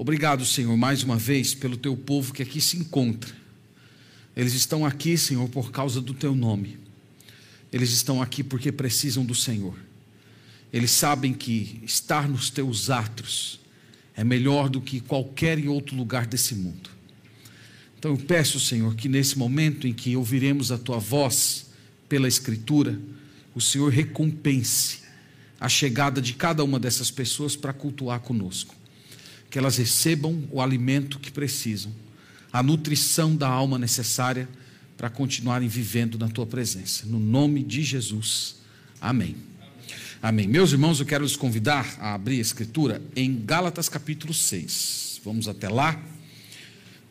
Obrigado, Senhor, mais uma vez pelo teu povo que aqui se encontra. Eles estão aqui, Senhor, por causa do teu nome. Eles estão aqui porque precisam do Senhor. Eles sabem que estar nos teus atos é melhor do que qualquer outro lugar desse mundo. Então eu peço, Senhor, que nesse momento em que ouviremos a tua voz pela Escritura, o Senhor recompense a chegada de cada uma dessas pessoas para cultuar conosco. Que elas recebam o alimento que precisam, a nutrição da alma necessária para continuarem vivendo na tua presença. No nome de Jesus. Amém. Amém. Meus irmãos, eu quero os convidar a abrir a escritura em Gálatas capítulo 6. Vamos até lá.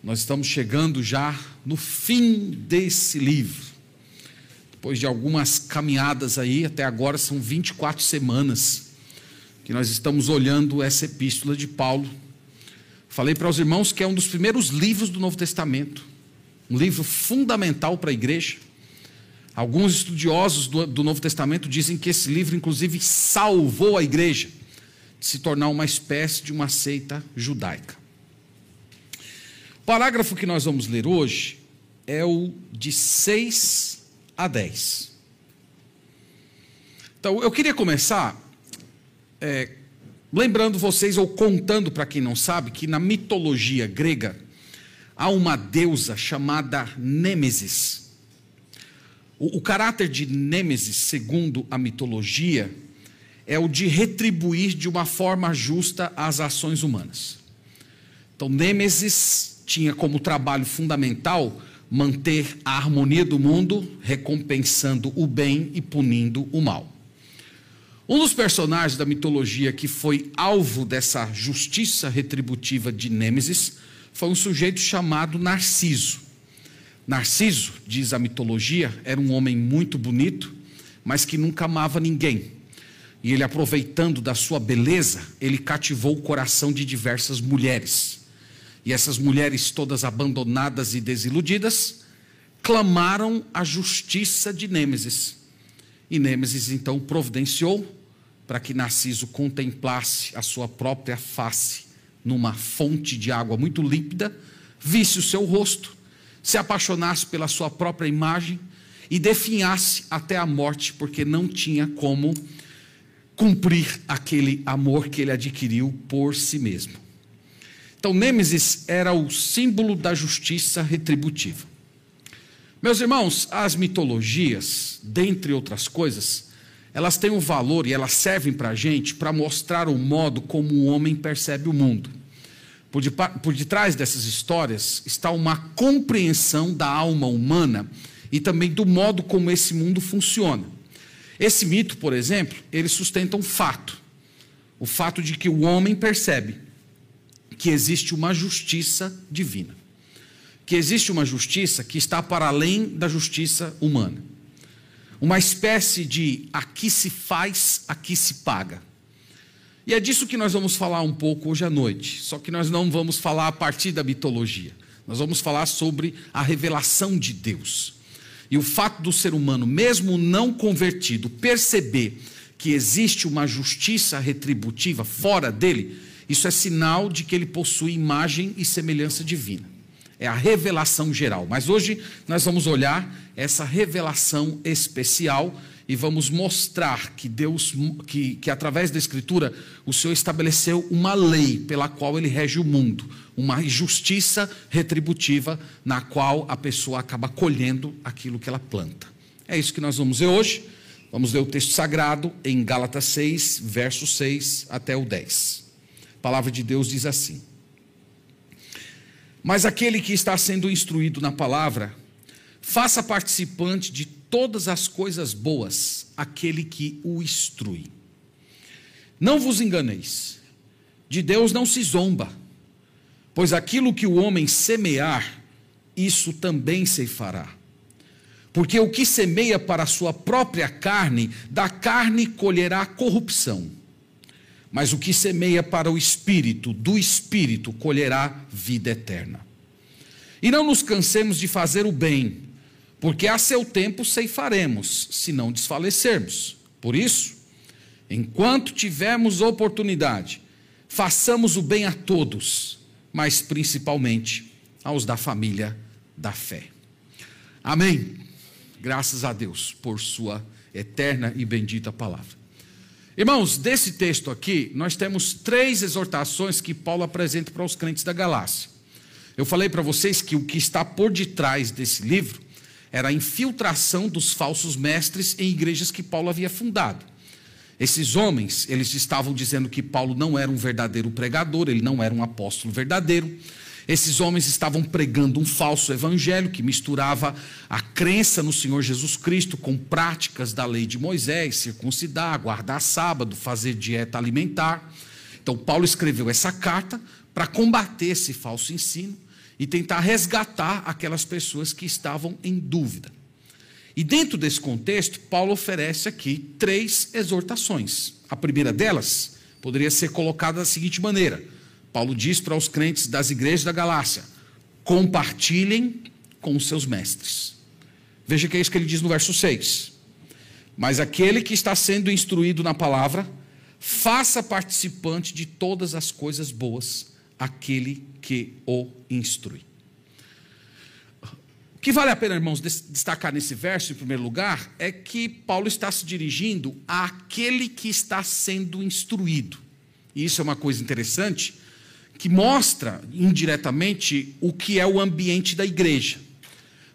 Nós estamos chegando já no fim desse livro. Depois de algumas caminhadas aí, até agora são 24 semanas que nós estamos olhando essa epístola de Paulo. Falei para os irmãos que é um dos primeiros livros do Novo Testamento, um livro fundamental para a igreja. Alguns estudiosos do, do Novo Testamento dizem que esse livro, inclusive, salvou a igreja de se tornar uma espécie de uma seita judaica parágrafo que nós vamos ler hoje é o de 6 a 10. Então, eu queria começar é, lembrando vocês, ou contando para quem não sabe, que na mitologia grega há uma deusa chamada Nêmesis. O, o caráter de Nêmesis, segundo a mitologia, é o de retribuir de uma forma justa as ações humanas. Então, Nêmesis tinha como trabalho fundamental manter a harmonia do mundo, recompensando o bem e punindo o mal. Um dos personagens da mitologia que foi alvo dessa justiça retributiva de Nêmesis foi um sujeito chamado Narciso. Narciso, diz a mitologia, era um homem muito bonito, mas que nunca amava ninguém. E ele, aproveitando da sua beleza, ele cativou o coração de diversas mulheres. E essas mulheres todas abandonadas e desiludidas clamaram a justiça de Nêmesis. E Nêmesis então providenciou para que Narciso contemplasse a sua própria face numa fonte de água muito límpida, visse o seu rosto, se apaixonasse pela sua própria imagem e definhasse até a morte, porque não tinha como cumprir aquele amor que ele adquiriu por si mesmo. Então, Nêmesis era o símbolo da justiça retributiva. Meus irmãos, as mitologias, dentre outras coisas, elas têm um valor e elas servem para a gente para mostrar o modo como o homem percebe o mundo. Por, de, por detrás dessas histórias está uma compreensão da alma humana e também do modo como esse mundo funciona. Esse mito, por exemplo, ele sustenta um fato: o fato de que o homem percebe que existe uma justiça divina. Que existe uma justiça que está para além da justiça humana. Uma espécie de aqui se faz, aqui se paga. E é disso que nós vamos falar um pouco hoje à noite. Só que nós não vamos falar a partir da mitologia. Nós vamos falar sobre a revelação de Deus. E o fato do ser humano, mesmo não convertido, perceber que existe uma justiça retributiva fora dele, isso é sinal de que ele possui imagem e semelhança divina. É a revelação geral. Mas hoje nós vamos olhar essa revelação especial e vamos mostrar que Deus, que, que através da Escritura, o Senhor estabeleceu uma lei pela qual ele rege o mundo, uma justiça retributiva na qual a pessoa acaba colhendo aquilo que ela planta. É isso que nós vamos ver hoje. Vamos ler o texto sagrado em Gálatas 6, verso 6 até o 10. A palavra de Deus diz assim: Mas aquele que está sendo instruído na palavra, faça participante de todas as coisas boas aquele que o instrui. Não vos enganeis, de Deus não se zomba, pois aquilo que o homem semear, isso também se fará. Porque o que semeia para a sua própria carne, da carne colherá corrupção. Mas o que semeia para o espírito, do espírito colherá vida eterna. E não nos cansemos de fazer o bem, porque a seu tempo ceifaremos, se não desfalecermos. Por isso, enquanto tivermos oportunidade, façamos o bem a todos, mas principalmente aos da família da fé. Amém. Graças a Deus por sua eterna e bendita palavra. Irmãos, desse texto aqui, nós temos três exortações que Paulo apresenta para os crentes da Galácia. Eu falei para vocês que o que está por detrás desse livro era a infiltração dos falsos mestres em igrejas que Paulo havia fundado. Esses homens, eles estavam dizendo que Paulo não era um verdadeiro pregador, ele não era um apóstolo verdadeiro. Esses homens estavam pregando um falso evangelho que misturava a crença no Senhor Jesus Cristo com práticas da lei de Moisés, circuncidar, guardar sábado, fazer dieta alimentar. Então, Paulo escreveu essa carta para combater esse falso ensino e tentar resgatar aquelas pessoas que estavam em dúvida. E dentro desse contexto, Paulo oferece aqui três exortações. A primeira delas poderia ser colocada da seguinte maneira: Paulo diz para os crentes das igrejas da Galácia: compartilhem com os seus mestres. Veja que é isso que ele diz no verso 6. Mas aquele que está sendo instruído na palavra, faça participante de todas as coisas boas aquele que o instrui. O que vale a pena, irmãos, destacar nesse verso, em primeiro lugar, é que Paulo está se dirigindo àquele que está sendo instruído. E isso é uma coisa interessante, que mostra indiretamente o que é o ambiente da igreja.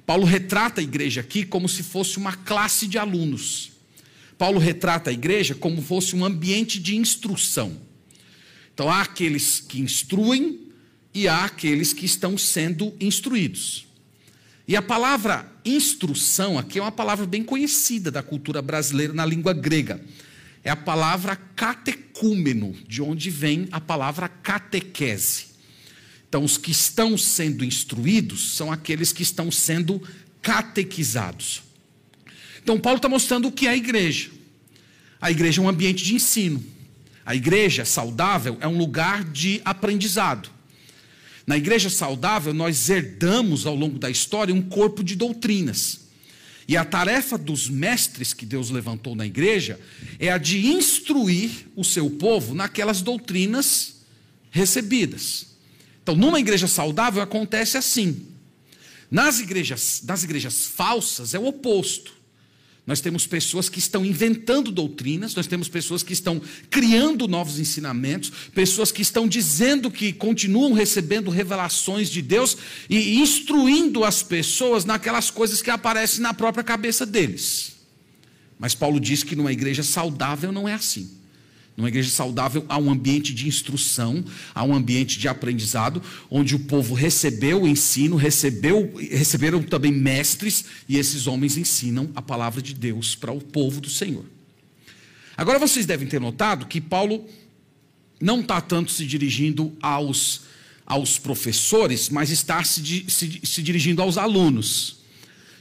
Paulo retrata a igreja aqui como se fosse uma classe de alunos. Paulo retrata a igreja como fosse um ambiente de instrução. Então há aqueles que instruem e há aqueles que estão sendo instruídos. E a palavra instrução aqui é uma palavra bem conhecida da cultura brasileira na língua grega. É a palavra catecúmeno, de onde vem a palavra catequese. Então, os que estão sendo instruídos são aqueles que estão sendo catequizados. Então, Paulo está mostrando o que é a igreja. A igreja é um ambiente de ensino. A igreja saudável é um lugar de aprendizado. Na igreja saudável, nós herdamos ao longo da história um corpo de doutrinas. E a tarefa dos mestres que Deus levantou na igreja é a de instruir o seu povo naquelas doutrinas recebidas. Então, numa igreja saudável acontece assim. Nas igrejas, nas igrejas falsas é o oposto. Nós temos pessoas que estão inventando doutrinas, nós temos pessoas que estão criando novos ensinamentos, pessoas que estão dizendo que continuam recebendo revelações de Deus e instruindo as pessoas naquelas coisas que aparecem na própria cabeça deles. Mas Paulo diz que numa igreja saudável não é assim. Numa igreja saudável há um ambiente de instrução, há um ambiente de aprendizado, onde o povo recebeu o ensino, recebeu, receberam também mestres, e esses homens ensinam a palavra de Deus para o povo do Senhor. Agora vocês devem ter notado que Paulo não está tanto se dirigindo aos, aos professores, mas está se, se, se dirigindo aos alunos.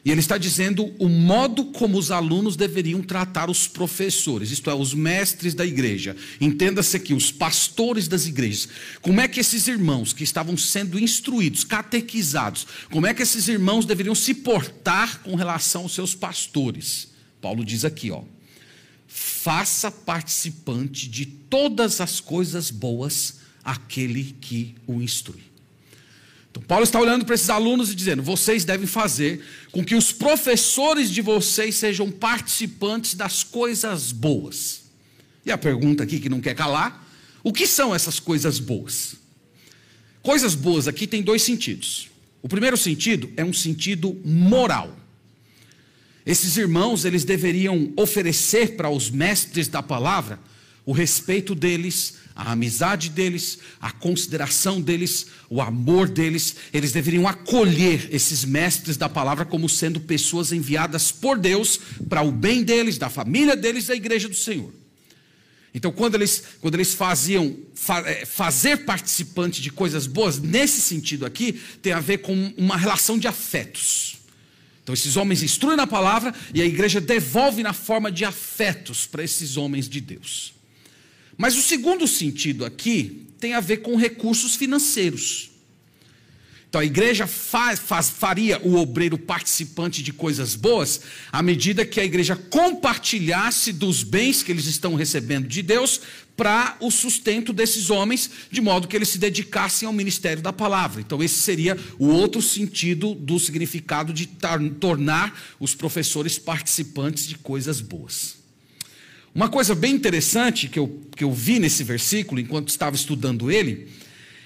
E ele está dizendo o modo como os alunos deveriam tratar os professores, isto é, os mestres da igreja. Entenda-se aqui, os pastores das igrejas. Como é que esses irmãos que estavam sendo instruídos, catequizados, como é que esses irmãos deveriam se portar com relação aos seus pastores? Paulo diz aqui, ó. Faça participante de todas as coisas boas aquele que o instrui. Então, Paulo está olhando para esses alunos e dizendo: vocês devem fazer com que os professores de vocês sejam participantes das coisas boas. E a pergunta aqui que não quer calar: o que são essas coisas boas? Coisas boas aqui tem dois sentidos. O primeiro sentido é um sentido moral. Esses irmãos, eles deveriam oferecer para os mestres da palavra o respeito deles, a amizade deles, a consideração deles, o amor deles, eles deveriam acolher esses mestres da palavra como sendo pessoas enviadas por Deus para o bem deles, da família deles, da igreja do Senhor. Então, quando eles, quando eles faziam fa, é, fazer participante de coisas boas, nesse sentido aqui, tem a ver com uma relação de afetos. Então, esses homens instruem na palavra e a igreja devolve na forma de afetos para esses homens de Deus. Mas o segundo sentido aqui tem a ver com recursos financeiros. Então a igreja faz, faz, faria o obreiro participante de coisas boas à medida que a igreja compartilhasse dos bens que eles estão recebendo de Deus para o sustento desses homens, de modo que eles se dedicassem ao ministério da palavra. Então esse seria o outro sentido do significado de tornar os professores participantes de coisas boas. Uma coisa bem interessante que eu, que eu vi nesse versículo, enquanto estava estudando ele,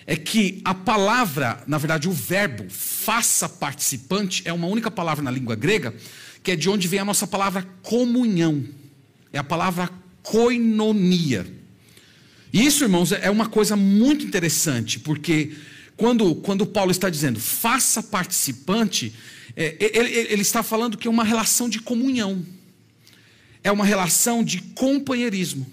é que a palavra, na verdade, o verbo faça participante é uma única palavra na língua grega, que é de onde vem a nossa palavra comunhão. É a palavra koinonia. E isso, irmãos, é uma coisa muito interessante, porque quando, quando Paulo está dizendo faça participante, é, ele, ele está falando que é uma relação de comunhão, é uma relação de companheirismo.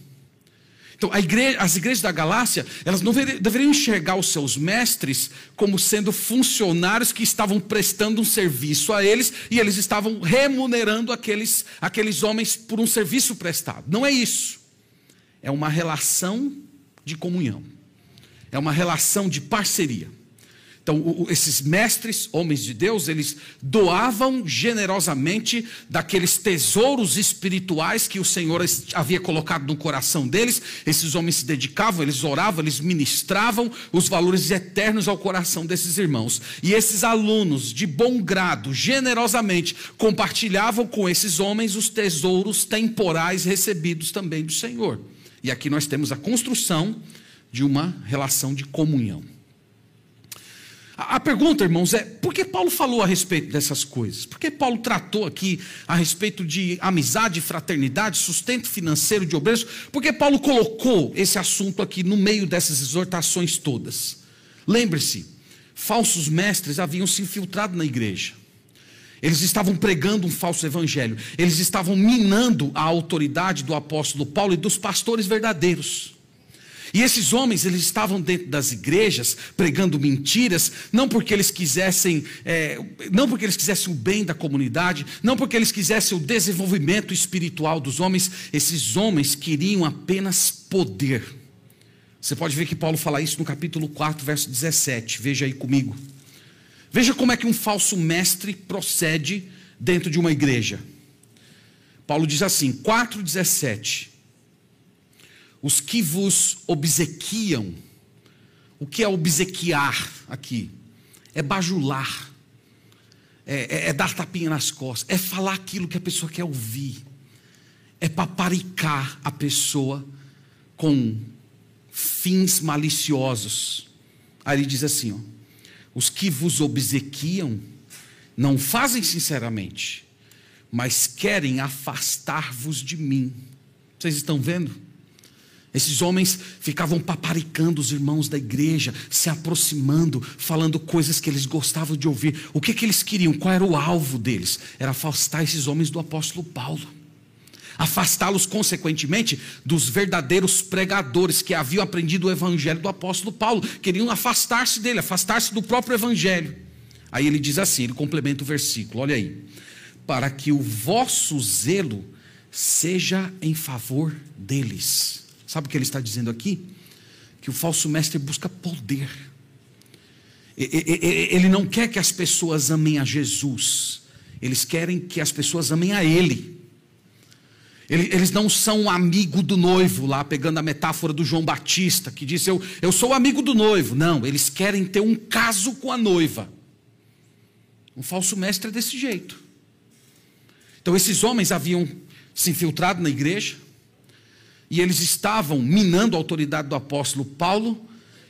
Então, igreja, as igrejas da Galácia, elas não deveriam enxergar os seus mestres como sendo funcionários que estavam prestando um serviço a eles e eles estavam remunerando aqueles, aqueles homens por um serviço prestado. Não é isso. É uma relação de comunhão, é uma relação de parceria. Então, esses mestres, homens de Deus, eles doavam generosamente daqueles tesouros espirituais que o Senhor havia colocado no coração deles. Esses homens se dedicavam, eles oravam, eles ministravam os valores eternos ao coração desses irmãos. E esses alunos, de bom grado, generosamente, compartilhavam com esses homens os tesouros temporais recebidos também do Senhor. E aqui nós temos a construção de uma relação de comunhão. A pergunta, irmãos, é por que Paulo falou a respeito dessas coisas? Por que Paulo tratou aqui a respeito de amizade, fraternidade, sustento financeiro de obreiros? Por que Paulo colocou esse assunto aqui no meio dessas exortações todas? Lembre-se, falsos mestres haviam se infiltrado na igreja. Eles estavam pregando um falso evangelho. Eles estavam minando a autoridade do apóstolo Paulo e dos pastores verdadeiros. E esses homens, eles estavam dentro das igrejas pregando mentiras, não porque eles quisessem, é, não porque eles quisessem o bem da comunidade, não porque eles quisessem o desenvolvimento espiritual dos homens. Esses homens queriam apenas poder. Você pode ver que Paulo fala isso no capítulo 4, verso 17. Veja aí comigo. Veja como é que um falso mestre procede dentro de uma igreja. Paulo diz assim, 4,17 os que vos obsequiam. O que é obsequiar aqui? É bajular, é, é, é, dar tapinha nas costas, é falar aquilo que a pessoa quer ouvir, é paparicar a pessoa com fins maliciosos. Aí ele diz assim: ó, os que vos obsequiam não fazem sinceramente, mas querem afastar-vos de mim. Vocês estão vendo? Esses homens ficavam paparicando os irmãos da igreja, se aproximando, falando coisas que eles gostavam de ouvir. O que, que eles queriam? Qual era o alvo deles? Era afastar esses homens do apóstolo Paulo. Afastá-los, consequentemente, dos verdadeiros pregadores que haviam aprendido o evangelho do apóstolo Paulo. Queriam afastar-se dele, afastar-se do próprio evangelho. Aí ele diz assim: ele complementa o versículo, olha aí. Para que o vosso zelo seja em favor deles. Sabe o que ele está dizendo aqui? Que o falso mestre busca poder. Ele não quer que as pessoas amem a Jesus, eles querem que as pessoas amem a Ele. Eles não são amigo do noivo, lá pegando a metáfora do João Batista, que disse: Eu, eu sou amigo do noivo. Não, eles querem ter um caso com a noiva. Um falso mestre é desse jeito. Então, esses homens haviam se infiltrado na igreja, e eles estavam minando a autoridade do apóstolo Paulo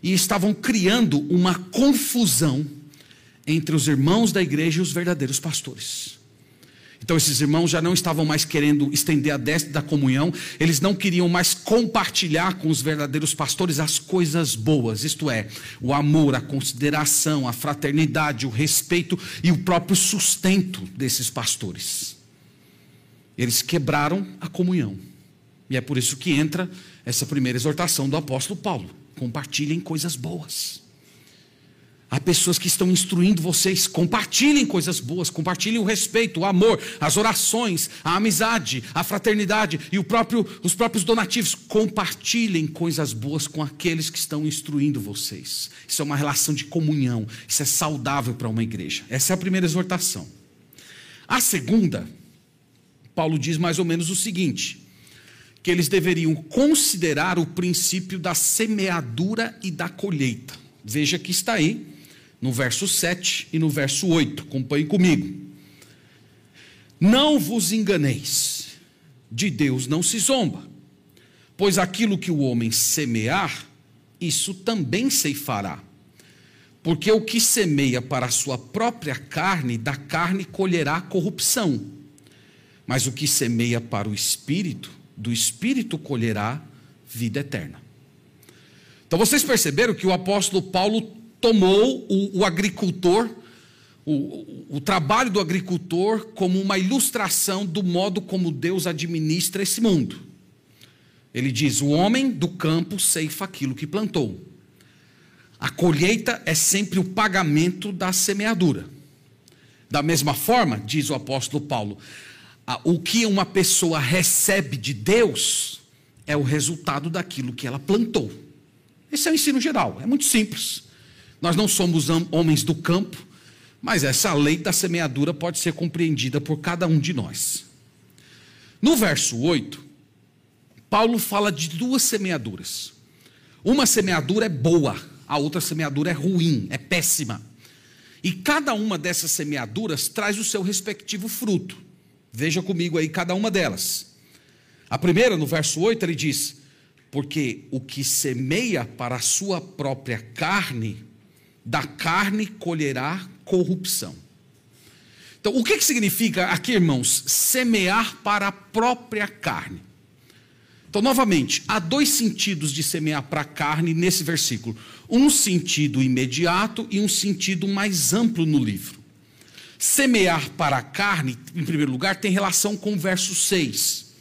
e estavam criando uma confusão entre os irmãos da igreja e os verdadeiros pastores. Então, esses irmãos já não estavam mais querendo estender a destra da comunhão, eles não queriam mais compartilhar com os verdadeiros pastores as coisas boas, isto é, o amor, a consideração, a fraternidade, o respeito e o próprio sustento desses pastores. Eles quebraram a comunhão. E é por isso que entra essa primeira exortação do apóstolo Paulo: compartilhem coisas boas. Há pessoas que estão instruindo vocês. Compartilhem coisas boas, compartilhem o respeito, o amor, as orações, a amizade, a fraternidade e próprio, os próprios donativos. Compartilhem coisas boas com aqueles que estão instruindo vocês. Isso é uma relação de comunhão. Isso é saudável para uma igreja. Essa é a primeira exortação. A segunda, Paulo diz mais ou menos o seguinte: que eles deveriam considerar o princípio da semeadura e da colheita. Veja que está aí no verso 7 e no verso 8. Acompanhe comigo. Não vos enganeis, de Deus não se zomba, pois aquilo que o homem semear, isso também ceifará. Porque o que semeia para a sua própria carne, da carne colherá corrupção. Mas o que semeia para o espírito, do espírito colherá vida eterna. Então vocês perceberam que o apóstolo Paulo tomou o, o agricultor, o, o trabalho do agricultor, como uma ilustração do modo como Deus administra esse mundo. Ele diz: o homem do campo ceifa aquilo que plantou. A colheita é sempre o pagamento da semeadura. Da mesma forma, diz o apóstolo Paulo, o que uma pessoa recebe de Deus é o resultado daquilo que ela plantou. Esse é o ensino geral, é muito simples. Nós não somos homens do campo, mas essa lei da semeadura pode ser compreendida por cada um de nós. No verso 8, Paulo fala de duas semeaduras. Uma semeadura é boa, a outra semeadura é ruim, é péssima. E cada uma dessas semeaduras traz o seu respectivo fruto. Veja comigo aí cada uma delas. A primeira, no verso 8, ele diz: Porque o que semeia para a sua própria carne, da carne colherá corrupção. Então, o que, que significa aqui, irmãos, semear para a própria carne? Então, novamente, há dois sentidos de semear para a carne nesse versículo: um sentido imediato e um sentido mais amplo no livro. Semear para a carne, em primeiro lugar, tem relação com o verso 6.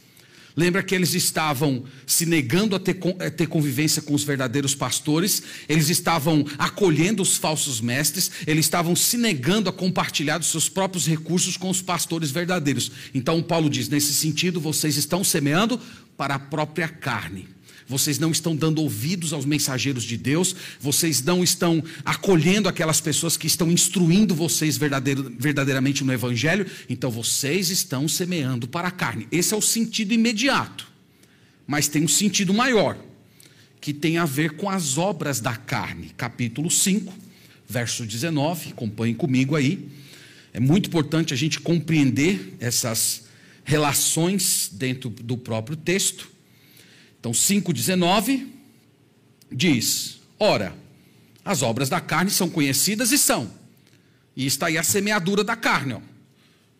Lembra que eles estavam se negando a ter, a ter, convivência com os verdadeiros pastores, eles estavam acolhendo os falsos mestres, eles estavam se negando a compartilhar os seus próprios recursos com os pastores verdadeiros. Então, Paulo diz: nesse sentido, vocês estão semeando para a própria carne. Vocês não estão dando ouvidos aos mensageiros de Deus, vocês não estão acolhendo aquelas pessoas que estão instruindo vocês verdadeiramente no Evangelho, então vocês estão semeando para a carne. Esse é o sentido imediato, mas tem um sentido maior, que tem a ver com as obras da carne. Capítulo 5, verso 19, acompanhem comigo aí. É muito importante a gente compreender essas relações dentro do próprio texto. Então, 5,19 diz: Ora, as obras da carne são conhecidas e são. E está aí a semeadura da carne: ó.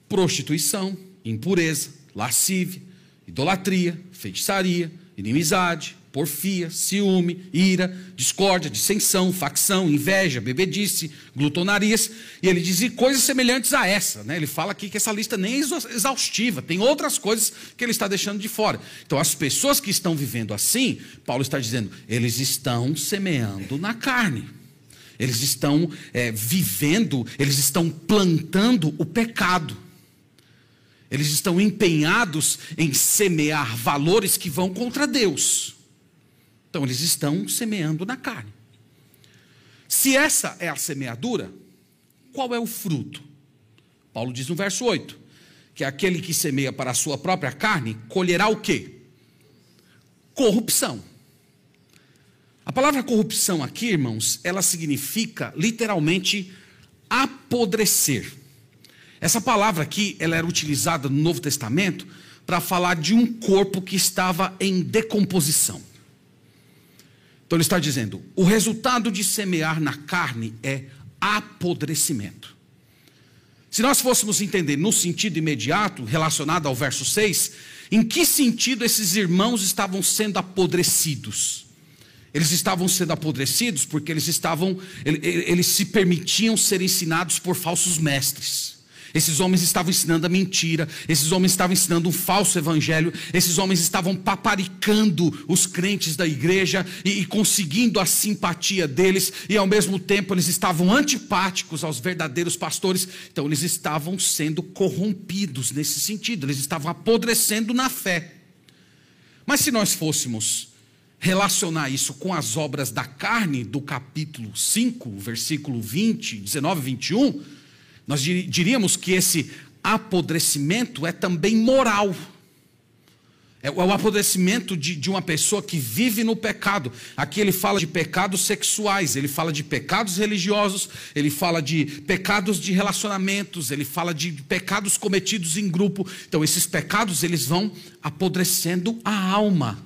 prostituição, impureza, lascívia, idolatria, feitiçaria, inimizade, porfia, ciúme, ira, discórdia, dissensão, facção, inveja, bebedice, glutonarias, e ele diz e coisas semelhantes a essa. Né? Ele fala aqui que essa lista nem é exaustiva, tem outras coisas que ele está deixando de fora. Então, as pessoas que estão vivendo assim, Paulo está dizendo, eles estão semeando na carne. Eles estão é, vivendo, eles estão plantando o pecado. Eles estão empenhados em semear valores que vão contra Deus. Então, eles estão semeando na carne. Se essa é a semeadura, qual é o fruto? Paulo diz no verso 8: que aquele que semeia para a sua própria carne colherá o quê? Corrupção. A palavra corrupção aqui, irmãos, ela significa literalmente apodrecer. Essa palavra aqui, ela era utilizada no Novo Testamento para falar de um corpo que estava em decomposição. Então ele está dizendo: o resultado de semear na carne é apodrecimento. Se nós fôssemos entender no sentido imediato, relacionado ao verso 6, em que sentido esses irmãos estavam sendo apodrecidos? Eles estavam sendo apodrecidos porque eles estavam, eles se permitiam ser ensinados por falsos mestres. Esses homens estavam ensinando a mentira, esses homens estavam ensinando um falso evangelho, esses homens estavam paparicando os crentes da igreja e, e, conseguindo a simpatia deles, e ao mesmo tempo eles estavam antipáticos aos verdadeiros pastores, então eles estavam sendo corrompidos nesse sentido, eles estavam apodrecendo na fé. Mas se nós fôssemos relacionar isso com as obras da carne, do capítulo 5, versículo 20, 19 e 21, nós diríamos que esse apodrecimento é também moral. É o apodrecimento de, de, uma pessoa que vive no pecado. Aqui ele fala de pecados sexuais, ele fala de pecados religiosos, ele fala de pecados de relacionamentos, ele fala de pecados cometidos em grupo. Então, esses pecados eles vão apodrecendo a alma.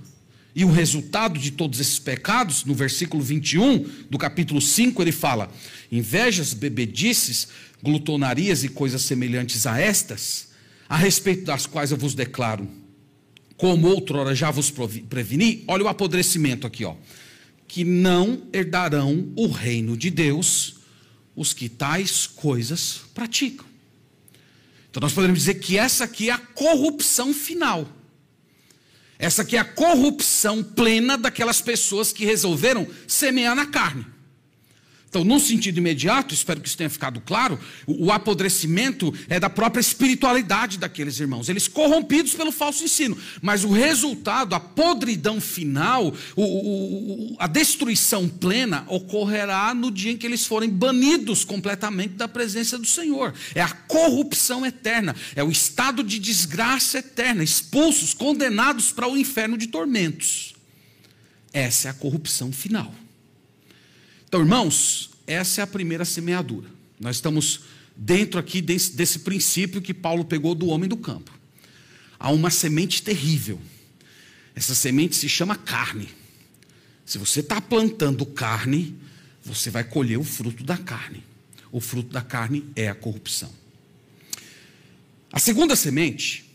E o resultado de todos esses pecados, no versículo 21 do capítulo 5, ele fala: invejas, bebedices, glutonarias e coisas semelhantes a estas, a respeito das quais eu vos declaro, como outrora já vos preveni, olha o apodrecimento aqui, ó, que não herdarão o reino de Deus os que tais coisas praticam. Então nós podemos dizer que essa aqui é a corrupção final. Essa aqui é a corrupção plena daquelas pessoas que resolveram semear na carne. Então, num sentido imediato, espero que isso tenha ficado claro, o, apodrecimento é da própria espiritualidade daqueles irmãos, eles corrompidos pelo falso ensino, mas o resultado, a podridão final, o, o, a destruição plena ocorrerá no dia em que eles forem banidos completamente da presença do Senhor. É a corrupção eterna, é o estado de desgraça eterna, expulsos, condenados para o inferno de tormentos. Essa é a corrupção final. Então, irmãos, essa é a primeira semeadura. Nós estamos dentro aqui desse, desse princípio que Paulo pegou do homem do campo. Há uma semente terrível. Essa semente se chama carne. Se você está plantando carne, você vai colher o fruto da carne. O fruto da carne é a corrupção. A segunda semente,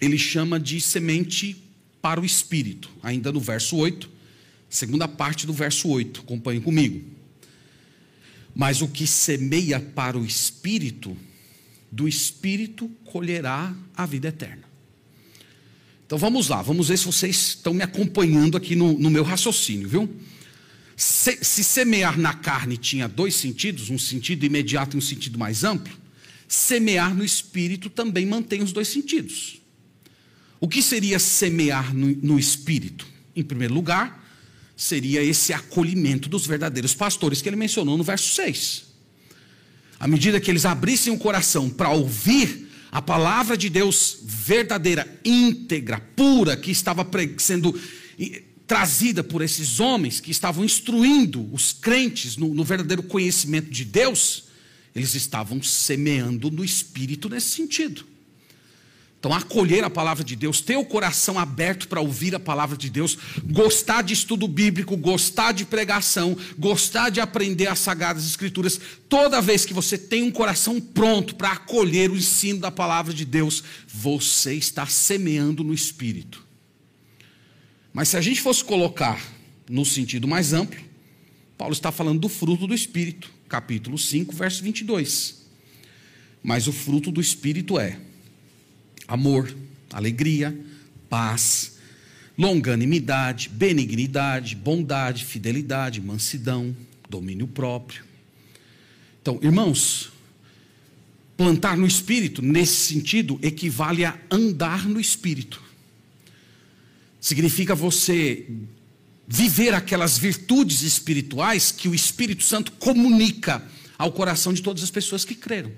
ele chama de semente para o espírito, ainda no verso 8 segunda parte do verso 8, acompanhe comigo. Mas o que semeia para o espírito, do espírito colherá a vida eterna. Então vamos lá, vamos ver se vocês estão me acompanhando aqui no, no meu raciocínio, viu? Se, se semear na carne tinha dois sentidos, um sentido imediato e um sentido mais amplo, semear no espírito também mantém os dois sentidos. O que seria semear no, no espírito? Em primeiro lugar, seria esse acolhimento dos verdadeiros pastores que ele mencionou no verso 6. À medida que eles abrissem o coração para ouvir a palavra de Deus verdadeira, íntegra, pura, que estava sendo trazida por esses homens que estavam instruindo os crentes no, no verdadeiro conhecimento de Deus, eles estavam semeando no espírito nesse sentido. Então, acolher a palavra de Deus, ter o coração aberto para ouvir a palavra de Deus, gostar de estudo bíblico, gostar de pregação, gostar de aprender as sagradas escrituras, toda vez que você tem um coração pronto para acolher o ensino da palavra de Deus, você está semeando no espírito. Mas se a gente fosse colocar no sentido mais amplo, Paulo está falando do fruto do espírito, capítulo 5, verso 22. Mas o fruto do espírito é amor, alegria, paz, longanimidade, benignidade, bondade, fidelidade, mansidão, domínio próprio. Então, irmãos, plantar no espírito, nesse sentido, equivale a andar no espírito. Significa você viver aquelas virtudes espirituais que o Espírito Santo comunica ao coração de todas as pessoas que creram.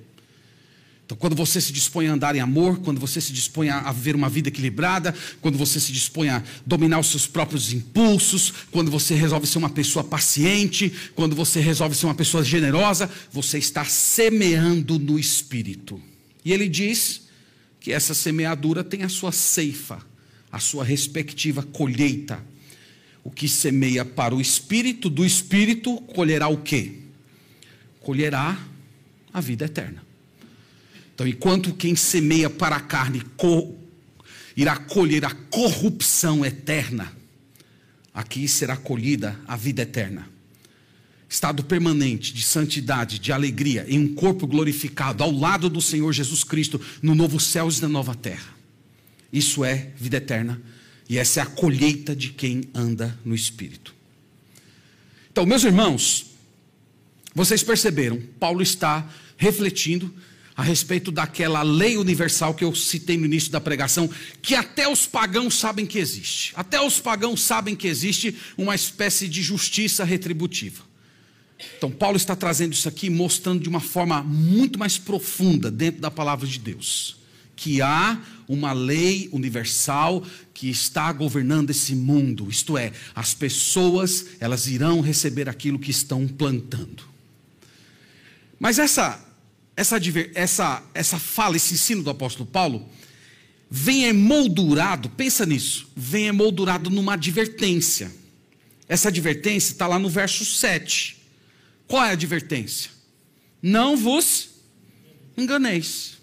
Então, quando você se dispõe a andar em amor, quando você se dispõe a viver uma vida equilibrada, quando você se dispõe a dominar os seus próprios impulsos, quando você resolve ser uma pessoa paciente, quando você resolve ser uma pessoa generosa, você está semeando no espírito. E ele diz que essa semeadura tem a sua ceifa, a sua respectiva colheita. O que semeia para o espírito, do espírito colherá o quê? Colherá a vida eterna. Então, enquanto quem semeia para a carne irá colher a corrupção eterna, aqui será colhida a vida eterna. estado permanente de santidade, de alegria, em um corpo glorificado, ao lado do Senhor Jesus Cristo, no novo céu e na nova terra. Isso é vida eterna e essa é a colheita de quem anda no Espírito. Então, meus irmãos, vocês perceberam, Paulo está refletindo a respeito daquela lei universal que eu citei no início da pregação, que até os pagãos sabem que existe. Até os pagãos sabem que existe uma espécie de justiça retributiva. Então, Paulo está trazendo isso aqui, mostrando de uma forma muito mais profunda dentro da palavra de Deus, que há uma lei universal que está governando esse mundo, isto é, as pessoas, elas irão receber aquilo que estão plantando. Mas essa essa, essa, essa fala, esse ensino do apóstolo Paulo, vem emoldurado, pensa nisso, vem emoldurado numa advertência. Essa advertência está lá no verso 7. Qual é a advertência? Não vos enganeis.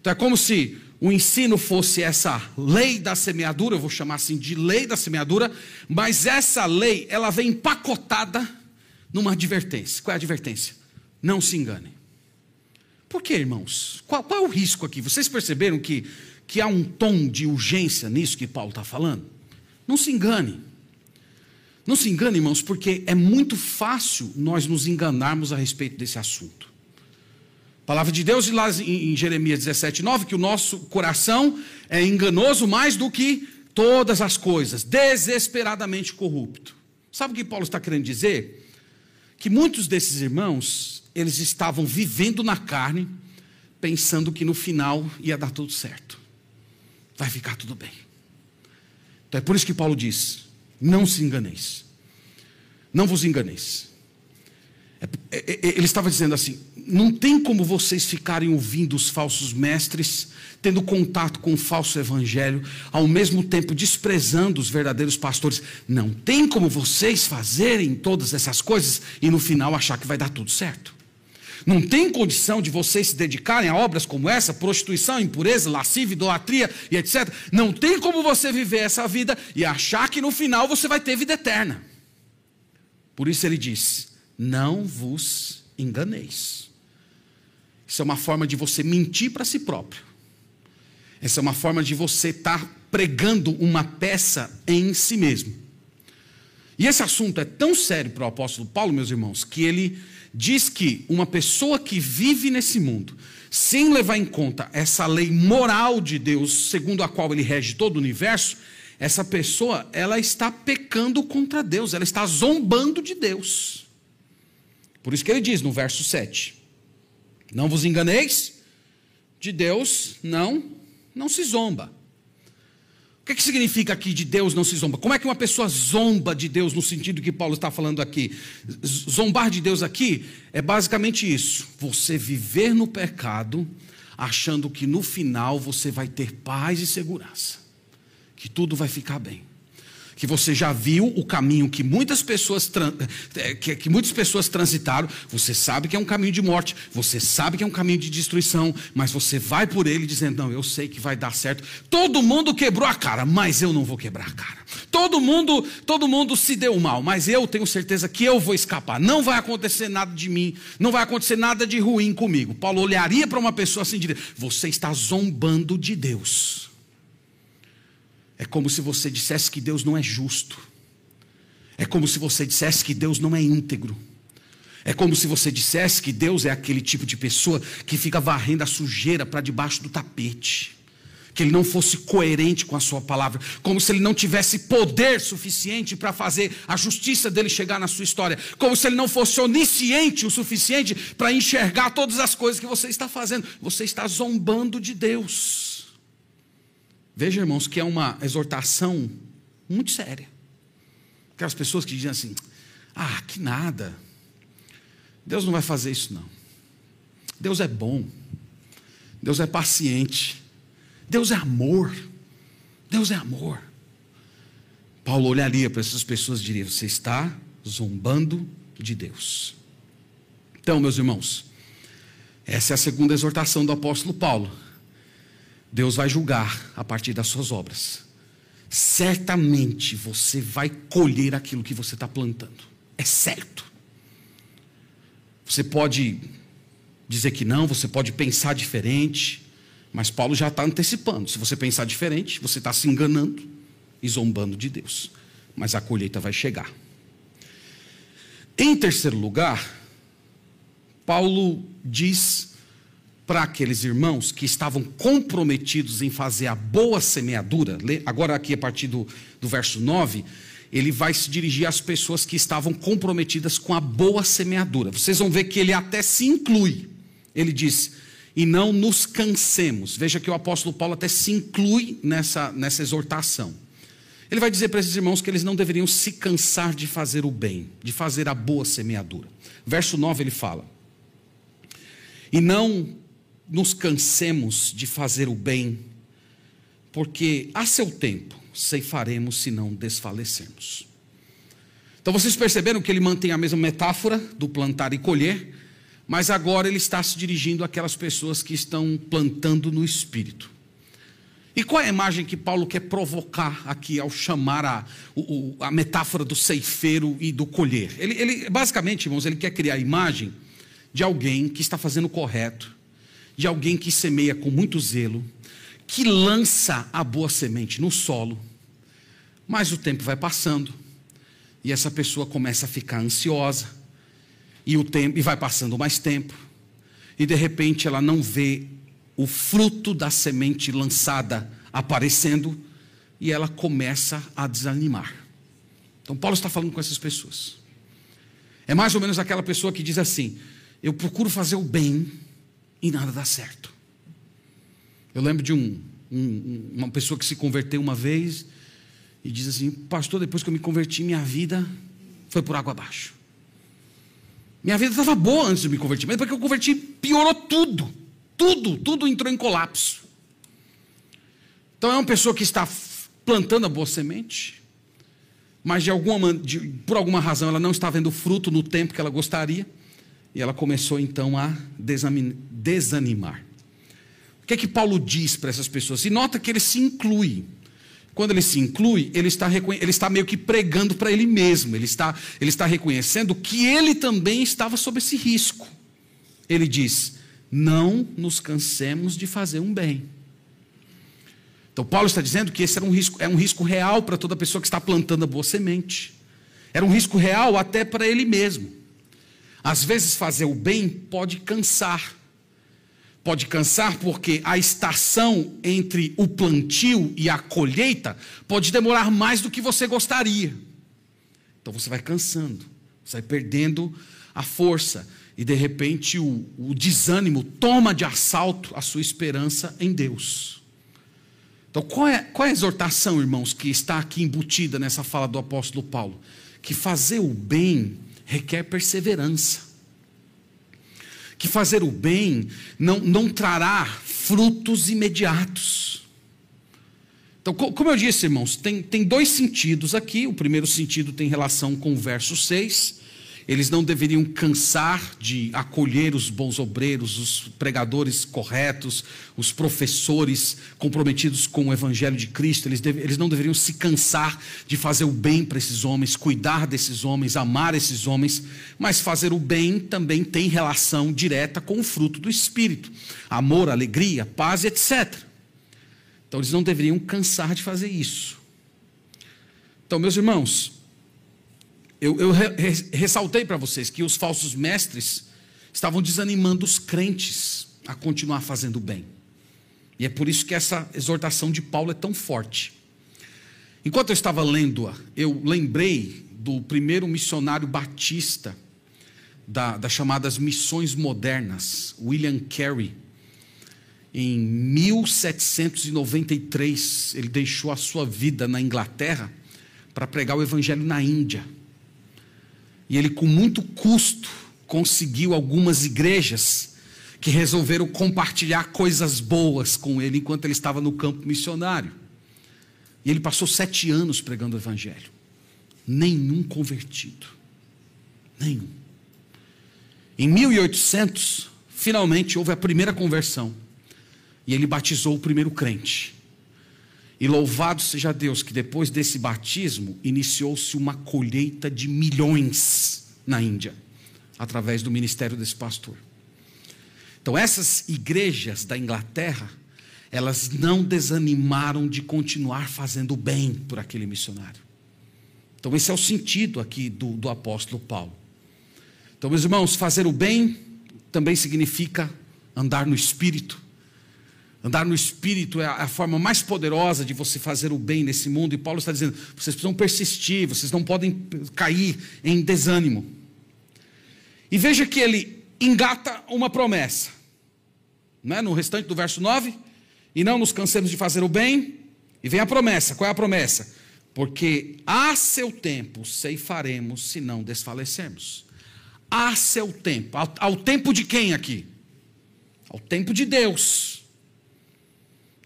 Então é como se o ensino fosse essa lei da semeadura, eu vou chamar assim de lei da semeadura, mas essa lei, ela vem empacotada numa advertência. Qual é a advertência? Não se engane. Por que, irmãos? Qual, qual é o risco aqui? Vocês perceberam que, que há um tom de urgência nisso que Paulo está falando? Não se engane. Não se engane, irmãos, porque é muito fácil nós nos enganarmos a respeito desse assunto. A palavra de Deus diz lá em Jeremias 17, 9, que o nosso coração é enganoso mais do que todas as coisas, desesperadamente corrupto. Sabe o que Paulo está querendo dizer? Que muitos desses irmãos eles estavam vivendo na carne, pensando que no final ia dar tudo certo, vai ficar tudo bem. Então é por isso que Paulo diz: não se enganeis, não vos enganeis. É, é, é, ele estava dizendo assim: não tem como vocês ficarem ouvindo os falsos mestres, tendo contato com o falso evangelho, ao mesmo tempo desprezando os verdadeiros pastores. Não tem como vocês fazerem todas essas coisas e no final achar que vai dar tudo certo. Não tem condição de vocês se dedicarem a obras como essa, prostituição, impureza, lascívia, idolatria e etc. Não tem como você viver essa vida e achar que no final você vai ter vida eterna. Por isso ele diz: não vos enganeis. Isso é uma forma de você mentir para si próprio. Essa é uma forma de você estar tá pregando uma peça em si mesmo. E esse assunto é tão sério para o apóstolo Paulo, meus irmãos, que ele diz que uma pessoa que vive nesse mundo, sem levar em conta essa lei moral de Deus, segundo a qual ele rege todo o universo, essa pessoa, ela está pecando contra Deus, ela está zombando de Deus. Por isso que ele diz no verso 7: Não vos enganeis, de Deus não não se zomba. Que, que significa aqui de Deus não se zomba? Como é que uma pessoa zomba de Deus no sentido que Paulo está falando aqui? Zombar de Deus aqui é basicamente isso: você viver no pecado, achando que no final você vai ter paz e segurança, que tudo vai ficar bem que você já viu o caminho que muitas pessoas eh, que, que, muitas pessoas transitaram, você sabe que é um caminho de morte, você sabe que é um caminho de destruição, mas você vai por ele dizendo: "Não, eu sei que vai dar certo". Todo mundo quebrou a cara, mas eu não vou quebrar a cara. Todo mundo, todo mundo se deu mal, mas eu tenho certeza que eu vou escapar. Não vai acontecer nada de mim, não vai acontecer nada de ruim comigo. Paulo olharia para uma pessoa assim e diria: "Você está zombando de Deus". É como se você dissesse que Deus não é justo. É como se você dissesse que Deus não é íntegro. É como se você dissesse que Deus é aquele tipo de pessoa que fica varrendo a sujeira para debaixo do tapete. Que ele não fosse coerente com a sua palavra, como se ele não tivesse poder suficiente para fazer a justiça dele chegar na sua história, como se ele não fosse onisciente o suficiente para enxergar todas as coisas que você está fazendo. Você está zombando de Deus. Veja, irmãos, que é uma exortação muito séria. Aquelas pessoas que dizem assim: ah, que nada. Deus não vai fazer isso, não. Deus é bom. Deus é paciente. Deus é amor. Deus é amor. Paulo olharia para essas pessoas e diria: Você está zombando de Deus. Então, meus irmãos, essa é a segunda exortação do apóstolo Paulo. Deus vai julgar a partir das suas obras. Certamente você vai colher aquilo que você está plantando. É certo. Você pode dizer que não, você pode pensar diferente, mas Paulo já está antecipando. Se você pensar diferente, você está se enganando e zombando de Deus. Mas a colheita vai chegar. Em terceiro lugar, Paulo diz para aqueles irmãos que estavam comprometidos em fazer a boa semeadura, agora aqui a partir do, do verso 9, ele vai se dirigir às pessoas que estavam comprometidas com a boa semeadura. Vocês vão ver que ele até se inclui. Ele diz: e não nos cansemos. Veja que o apóstolo Paulo até se inclui nessa, nessa exortação. Ele vai dizer para esses irmãos que eles não deveriam se cansar de fazer o bem, de fazer a boa semeadura. Verso 9 ele fala: E não nos cansemos de fazer o bem, porque a seu tempo ceifaremos se não desfalecermos. Então vocês perceberam que ele mantém a mesma metáfora do plantar e colher, mas agora ele está se dirigindo àquelas pessoas que estão plantando no espírito. E qual é a imagem que Paulo quer provocar aqui ao chamar a, o, a metáfora do ceifeiro e do colher? Ele, ele, basicamente, irmãos, ele quer criar a imagem de alguém que está fazendo o correto, de alguém que semeia com muito zelo, que lança a boa semente no solo, mas o tempo vai passando e essa pessoa começa a ficar ansiosa e o tempo e vai passando mais tempo e de repente ela não vê o fruto da semente lançada aparecendo e ela começa a desanimar. Então Paulo está falando com essas pessoas. É mais ou menos aquela pessoa que diz assim: eu procuro fazer o bem e nada dá certo. Eu lembro de um, um, uma pessoa que se converteu uma vez e diz assim: Pastor, depois que eu me converti, minha vida foi por água abaixo. Minha vida estava boa antes de me converter, mas depois que eu converti, piorou tudo. Tudo, tudo entrou em colapso. Então é uma pessoa que está plantando a boa semente, mas de alguma, de, por alguma razão ela não está vendo fruto no tempo que ela gostaria, e ela começou então a desanimar. O que é que Paulo diz para essas pessoas? E nota que ele se inclui. Quando ele se inclui, ele está, ele está meio que pregando para ele mesmo, ele está, ele está reconhecendo que ele também estava sob esse risco. Ele diz: não nos cansemos de fazer um bem. Então, Paulo está dizendo que esse era um risco, é um risco real para toda pessoa que está plantando a boa semente. Era um risco real até para ele mesmo. Às vezes, fazer o bem pode cansar. Pode cansar porque a estação entre o plantio e a colheita pode demorar mais do que você gostaria. Então você vai cansando, você vai perdendo a força e de repente o, o desânimo toma de assalto a sua esperança em Deus. Então qual é, qual é a exortação, irmãos, que está aqui embutida nessa fala do apóstolo Paulo? Que fazer o bem requer perseverança que fazer o bem não, não trará frutos imediatos. Então, como eu disse, irmãos, tem, tem dois sentidos aqui. O primeiro sentido tem relação com o verso 6, eles não deveriam cansar de acolher os bons obreiros, os pregadores corretos, os professores comprometidos com o Evangelho de Cristo. Eles, deve, eles não deveriam se cansar de fazer o bem para esses homens, cuidar desses homens, amar esses homens. Mas fazer o bem também tem relação direta com o fruto do Espírito: amor, alegria, paz, etc. Então eles não deveriam cansar de fazer isso. Então, meus irmãos, eu, eu re, ressaltei para vocês que os falsos mestres estavam desanimando os crentes a continuar fazendo bem. E é por isso que essa exortação de Paulo é tão forte. Enquanto eu estava lendo-a, eu lembrei do primeiro missionário batista da, das chamadas missões modernas, William Carey. Em 1793, ele deixou a sua vida na Inglaterra para pregar o evangelho na Índia. E ele, com muito custo, conseguiu algumas igrejas que resolveram compartilhar coisas boas com ele enquanto ele estava no campo missionário. E ele passou sete anos pregando o Evangelho. Nenhum convertido. Nenhum. Em 1800, finalmente houve a primeira conversão. E ele batizou o primeiro crente. E louvado seja Deus que depois desse batismo iniciou-se uma colheita de milhões na Índia. através do ministério desse pastor. Então, essas igrejas da Inglaterra, elas não desanimaram de continuar fazendo bem por aquele missionário. Então, esse é o sentido aqui do, do apóstolo Paulo. Então, meus irmãos, fazer o bem também significa andar no espírito. Andar no espírito é a forma mais poderosa de você fazer o bem nesse mundo. E Paulo está dizendo: vocês precisam persistir, vocês não podem cair em desânimo. E veja que ele engata uma promessa. Né? No restante do verso 9, e não nos cansemos de fazer o bem. E vem a promessa: qual é a promessa? Porque a seu tempo ceifaremos se não desfalecermos. A seu tempo. Ao, ao tempo de quem aqui? Ao tempo de Deus.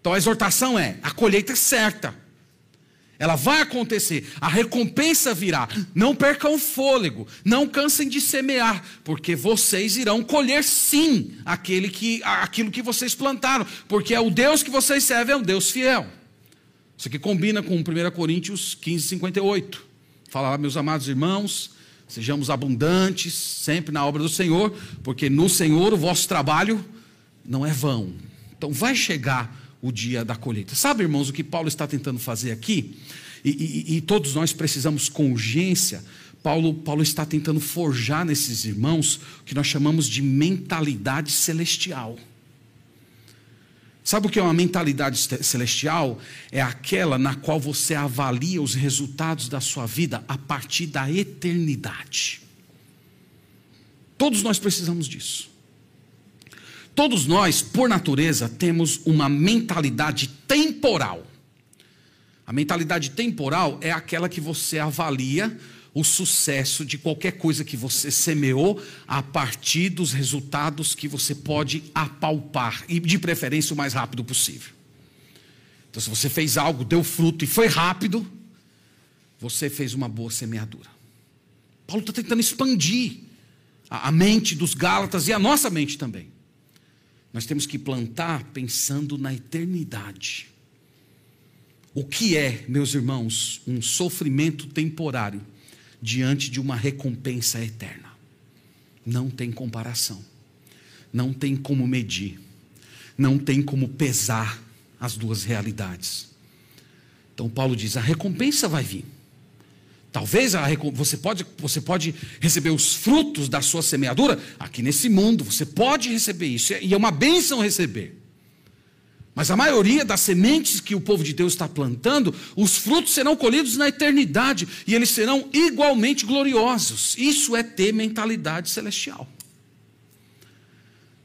Então a exortação é: a colheita é certa. Ela vai acontecer, a recompensa virá. Não percam o fôlego, não cansem de semear, porque vocês irão colher sim aquele que, aquilo que vocês plantaram, porque é o Deus que vocês servem, é um Deus fiel. Isso aqui combina com 1 Coríntios 15, 58. Fala lá, meus amados irmãos, sejamos abundantes sempre na obra do Senhor, porque no Senhor o vosso trabalho não é vão. Então vai chegar o dia da colheita. Sabe, irmãos, o que Paulo está tentando fazer aqui? E, e, e todos nós precisamos com urgência. Paulo, Paulo está tentando forjar nesses irmãos o que nós chamamos de mentalidade celestial. Sabe o que é uma mentalidade celestial? É aquela na qual você avalia os resultados da sua vida a partir da eternidade. Todos nós precisamos disso. Todos nós, por natureza, temos uma mentalidade temporal. A mentalidade temporal é aquela que você avalia o sucesso de qualquer coisa que você semeou a partir dos resultados que você pode apalpar e de preferência o mais rápido possível. Então, se você fez algo, deu fruto e foi rápido, você fez uma boa semeadura. Paulo está tentando expandir a mente dos Gálatas e a nossa mente também. Nós temos que plantar pensando na eternidade. O que é, meus irmãos, um sofrimento temporário diante de uma recompensa eterna? Não tem comparação. Não tem como medir. Não tem como pesar as duas realidades. Então Paulo diz: a recompensa vai vir. Talvez a, você, pode, você pode receber os frutos da sua semeadura aqui nesse mundo, você pode receber isso, e é uma bênção receber. Mas a maioria das sementes que o povo de Deus está plantando, os frutos serão colhidos na eternidade, e eles serão igualmente gloriosos. Isso é ter mentalidade celestial.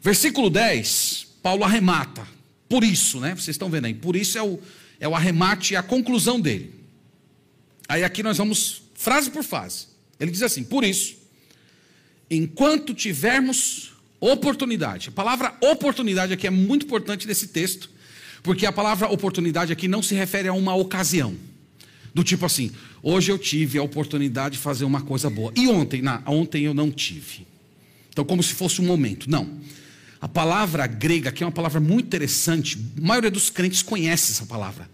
Versículo 10, Paulo arremata. Por isso, né? Vocês estão vendo aí, por isso é o, é o arremate e a conclusão dele. Aí aqui nós vamos frase por frase. Ele diz assim: Por isso, enquanto tivermos oportunidade, a palavra oportunidade aqui é muito importante nesse texto, porque a palavra oportunidade aqui não se refere a uma ocasião. Do tipo assim, hoje eu tive a oportunidade de fazer uma coisa boa. E ontem? Não, ontem eu não tive. Então, como se fosse um momento. Não. A palavra grega aqui é uma palavra muito interessante. A maioria dos crentes conhece essa palavra.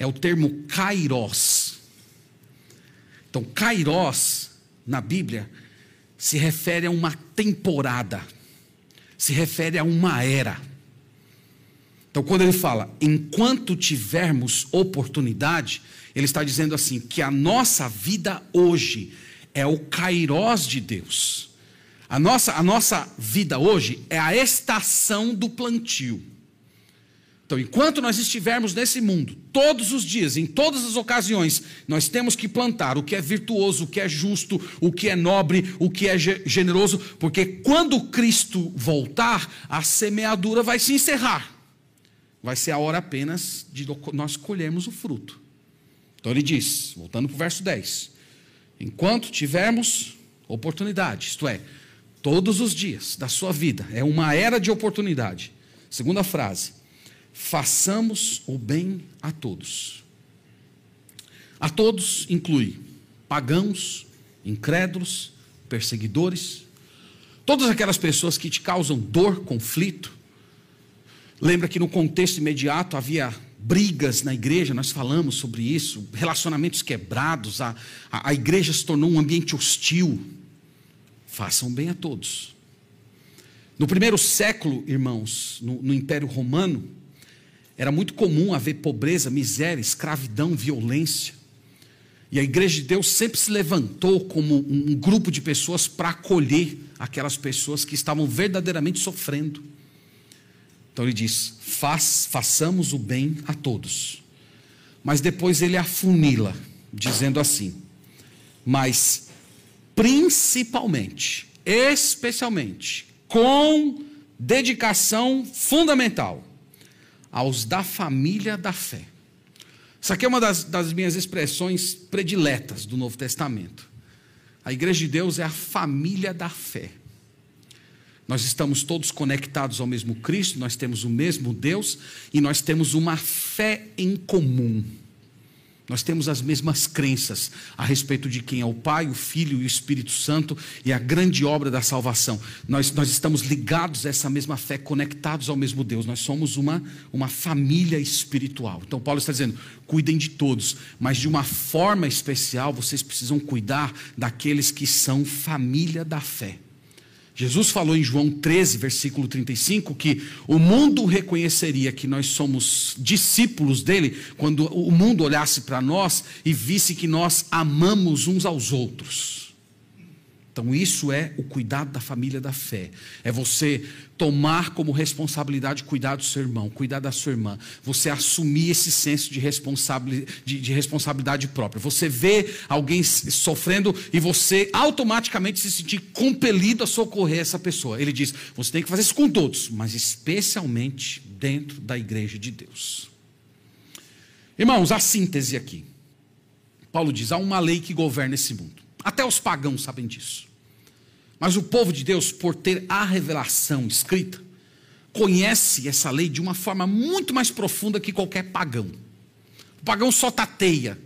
É o termo kairos. Então, Kairos, na Bíblia, se refere a uma temporada, se refere a uma era. Então, quando ele fala, enquanto tivermos oportunidade, ele está dizendo assim: que a nossa vida hoje é o Kairos de Deus. A nossa, a nossa vida hoje é a estação do plantio. Então, enquanto nós estivermos nesse mundo, todos os dias, em todas as ocasiões, nós temos que plantar o que é virtuoso, o que é justo, o que é nobre, o que é generoso, porque quando Cristo voltar, a semeadura vai se encerrar. Vai ser a hora apenas de nós colhermos o fruto. Então ele diz, voltando para o verso 10: enquanto tivermos oportunidade, isto é, todos os dias da sua vida, é uma era de oportunidade. Segunda frase façamos o bem a todos. A todos inclui pagãos, incrédulos, perseguidores, todas aquelas pessoas que te causam dor, conflito. Lembra que no contexto imediato havia brigas na igreja, nós falamos sobre isso, relacionamentos quebrados, a, a, a igreja se tornou um ambiente hostil. façam bem a todos. No primeiro século, irmãos, no, no Império Romano, era muito comum haver pobreza, miséria, escravidão, violência. E a igreja de Deus sempre se levantou como um grupo de pessoas para acolher aquelas pessoas que estavam verdadeiramente sofrendo. Então ele diz: Faz, façamos o bem a todos. Mas depois ele afunila, dizendo assim: Mas principalmente, especialmente, com dedicação fundamental aos da família da fé. Isso aqui é uma das, das minhas expressões prediletas do Novo Testamento. A igreja de Deus é a família da fé. Nós estamos todos conectados ao mesmo Cristo, nós temos o mesmo Deus e nós temos uma fé em comum. Nós temos as mesmas crenças a respeito de quem é o Pai, o Filho e o Espírito Santo e a grande obra da salvação. Nós, nós estamos ligados a essa mesma fé, conectados ao mesmo Deus. Nós somos uma, uma família espiritual. Então, Paulo está dizendo: cuidem de todos, mas de uma forma especial, vocês precisam cuidar daqueles que são família da fé. Jesus falou em João 13, versículo 35, que o mundo reconheceria que nós somos discípulos dele quando o mundo olhasse para nós e visse que nós amamos uns aos outros. Então, isso é o cuidado da família da fé. É você tomar como responsabilidade cuidar do seu irmão, cuidar da sua irmã. Você assumir esse senso de, responsabilidade, de, de responsabilidade própria. Você vê alguém sofrendo e você automaticamente se sentir compelido a socorrer essa pessoa. Ele diz: você tem que fazer isso com todos, mas especialmente dentro da igreja de Deus. Irmãos, a síntese aqui. Paulo diz: há uma lei que governa esse mundo. Até os pagãos sabem disso. Mas o povo de Deus, por ter a revelação escrita, conhece essa lei de uma forma muito mais profunda que qualquer pagão. O pagão só tateia.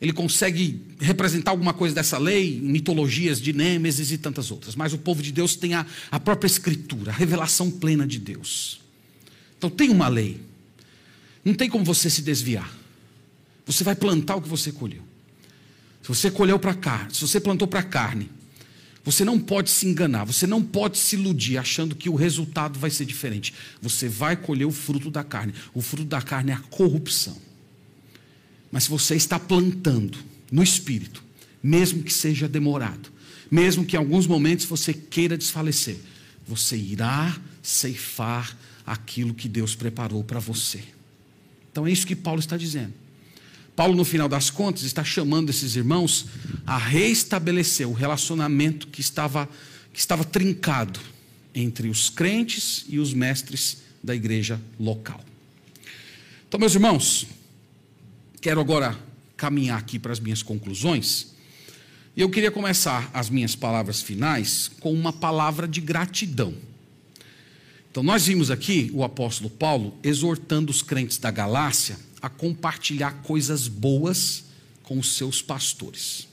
Ele consegue representar alguma coisa dessa lei, mitologias de Nêmesis e tantas outras. Mas o povo de Deus tem a, a própria escritura, a revelação plena de Deus. Então tem uma lei. Não tem como você se desviar. Você vai plantar o que você colheu. Se você colheu para carne, se você plantou para carne, você não pode se enganar, você não pode se iludir achando que o resultado vai ser diferente. Você vai colher o fruto da carne. O fruto da carne é a corrupção. Mas se você está plantando no espírito, mesmo que seja demorado, mesmo que em alguns momentos você queira desfalecer, você irá ceifar aquilo que Deus preparou para você. Então é isso que Paulo está dizendo. Paulo, no final das contas, está chamando esses irmãos a reestabelecer o relacionamento que estava, que estava trincado entre os crentes e os mestres da igreja local. Então, meus irmãos, quero agora caminhar aqui para as minhas conclusões. E eu queria começar as minhas palavras finais com uma palavra de gratidão. Então, nós vimos aqui o apóstolo Paulo exortando os crentes da Galácia a compartilhar coisas boas com os seus pastores.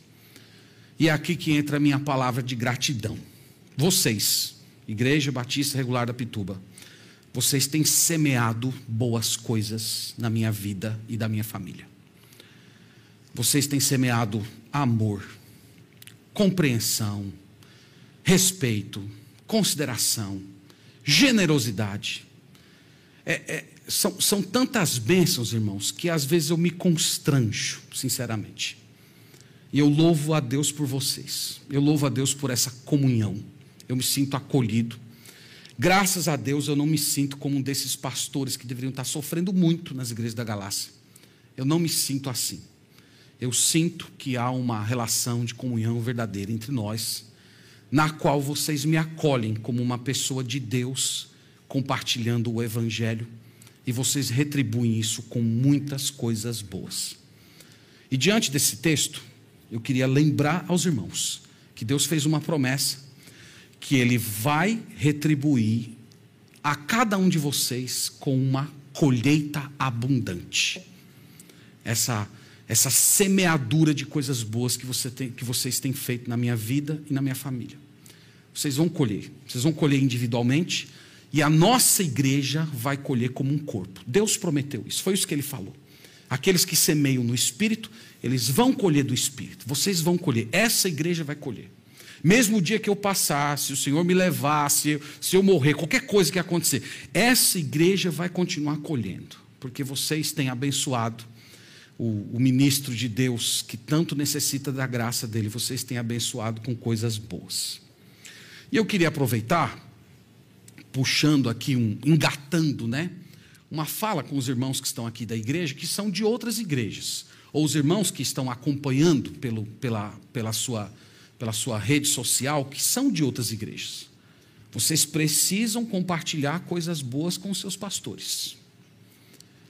E é aqui que entra a minha palavra de gratidão. Vocês, Igreja Batista Regular da Pituba, vocês têm semeado boas coisas na minha vida e da minha família. Vocês têm semeado amor, compreensão, respeito, consideração, generosidade. É, é, são, são tantas bênçãos, irmãos, que às vezes eu me constranjo, sinceramente. E eu louvo a Deus por vocês. Eu louvo a Deus por essa comunhão. Eu me sinto acolhido. Graças a Deus eu não me sinto como um desses pastores que deveriam estar sofrendo muito nas igrejas da Galácia. Eu não me sinto assim. Eu sinto que há uma relação de comunhão verdadeira entre nós, na qual vocês me acolhem como uma pessoa de Deus, compartilhando o Evangelho e vocês retribuem isso com muitas coisas boas. E diante desse texto, eu queria lembrar aos irmãos que Deus fez uma promessa que Ele vai retribuir a cada um de vocês com uma colheita abundante. Essa, essa semeadura de coisas boas que, você tem, que vocês têm feito na minha vida e na minha família. Vocês vão colher. Vocês vão colher individualmente, e a nossa igreja vai colher como um corpo. Deus prometeu isso, foi isso que ele falou. Aqueles que semeiam no espírito, eles vão colher do espírito. Vocês vão colher, essa igreja vai colher. Mesmo o dia que eu passar, se o Senhor me levar, se eu, se eu morrer, qualquer coisa que acontecer, essa igreja vai continuar colhendo, porque vocês têm abençoado o, o ministro de Deus que tanto necessita da graça dele, vocês têm abençoado com coisas boas. E eu queria aproveitar, puxando aqui um, engatando, né? Uma fala com os irmãos que estão aqui da igreja, que são de outras igrejas, ou os irmãos que estão acompanhando pelo, pela, pela, sua, pela sua rede social, que são de outras igrejas. Vocês precisam compartilhar coisas boas com os seus pastores.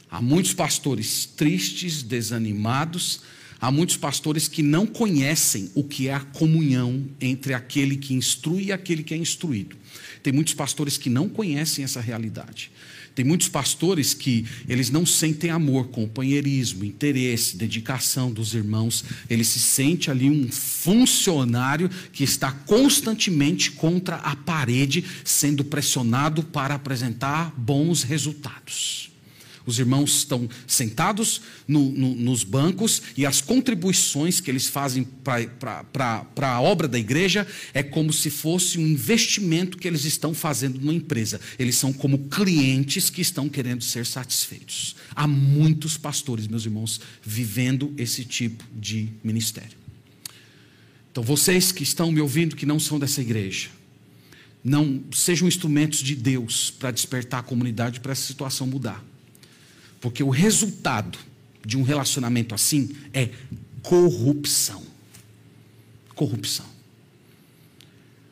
Há muitos pastores tristes, desanimados, há muitos pastores que não conhecem o que é a comunhão entre aquele que instrui e aquele que é instruído. Tem muitos pastores que não conhecem essa realidade. Tem muitos pastores que eles não sentem amor, companheirismo, interesse, dedicação dos irmãos. Ele se sente ali um funcionário que está constantemente contra a parede, sendo pressionado para apresentar bons resultados. Os irmãos estão sentados no, no, nos bancos e as contribuições que eles fazem para a obra da igreja é como se fosse um investimento que eles estão fazendo numa empresa. Eles são como clientes que estão querendo ser satisfeitos. Há muitos pastores, meus irmãos, vivendo esse tipo de ministério. Então, vocês que estão me ouvindo, que não são dessa igreja, não sejam instrumentos de Deus para despertar a comunidade para essa situação mudar. Porque o resultado de um relacionamento assim é corrupção. Corrupção.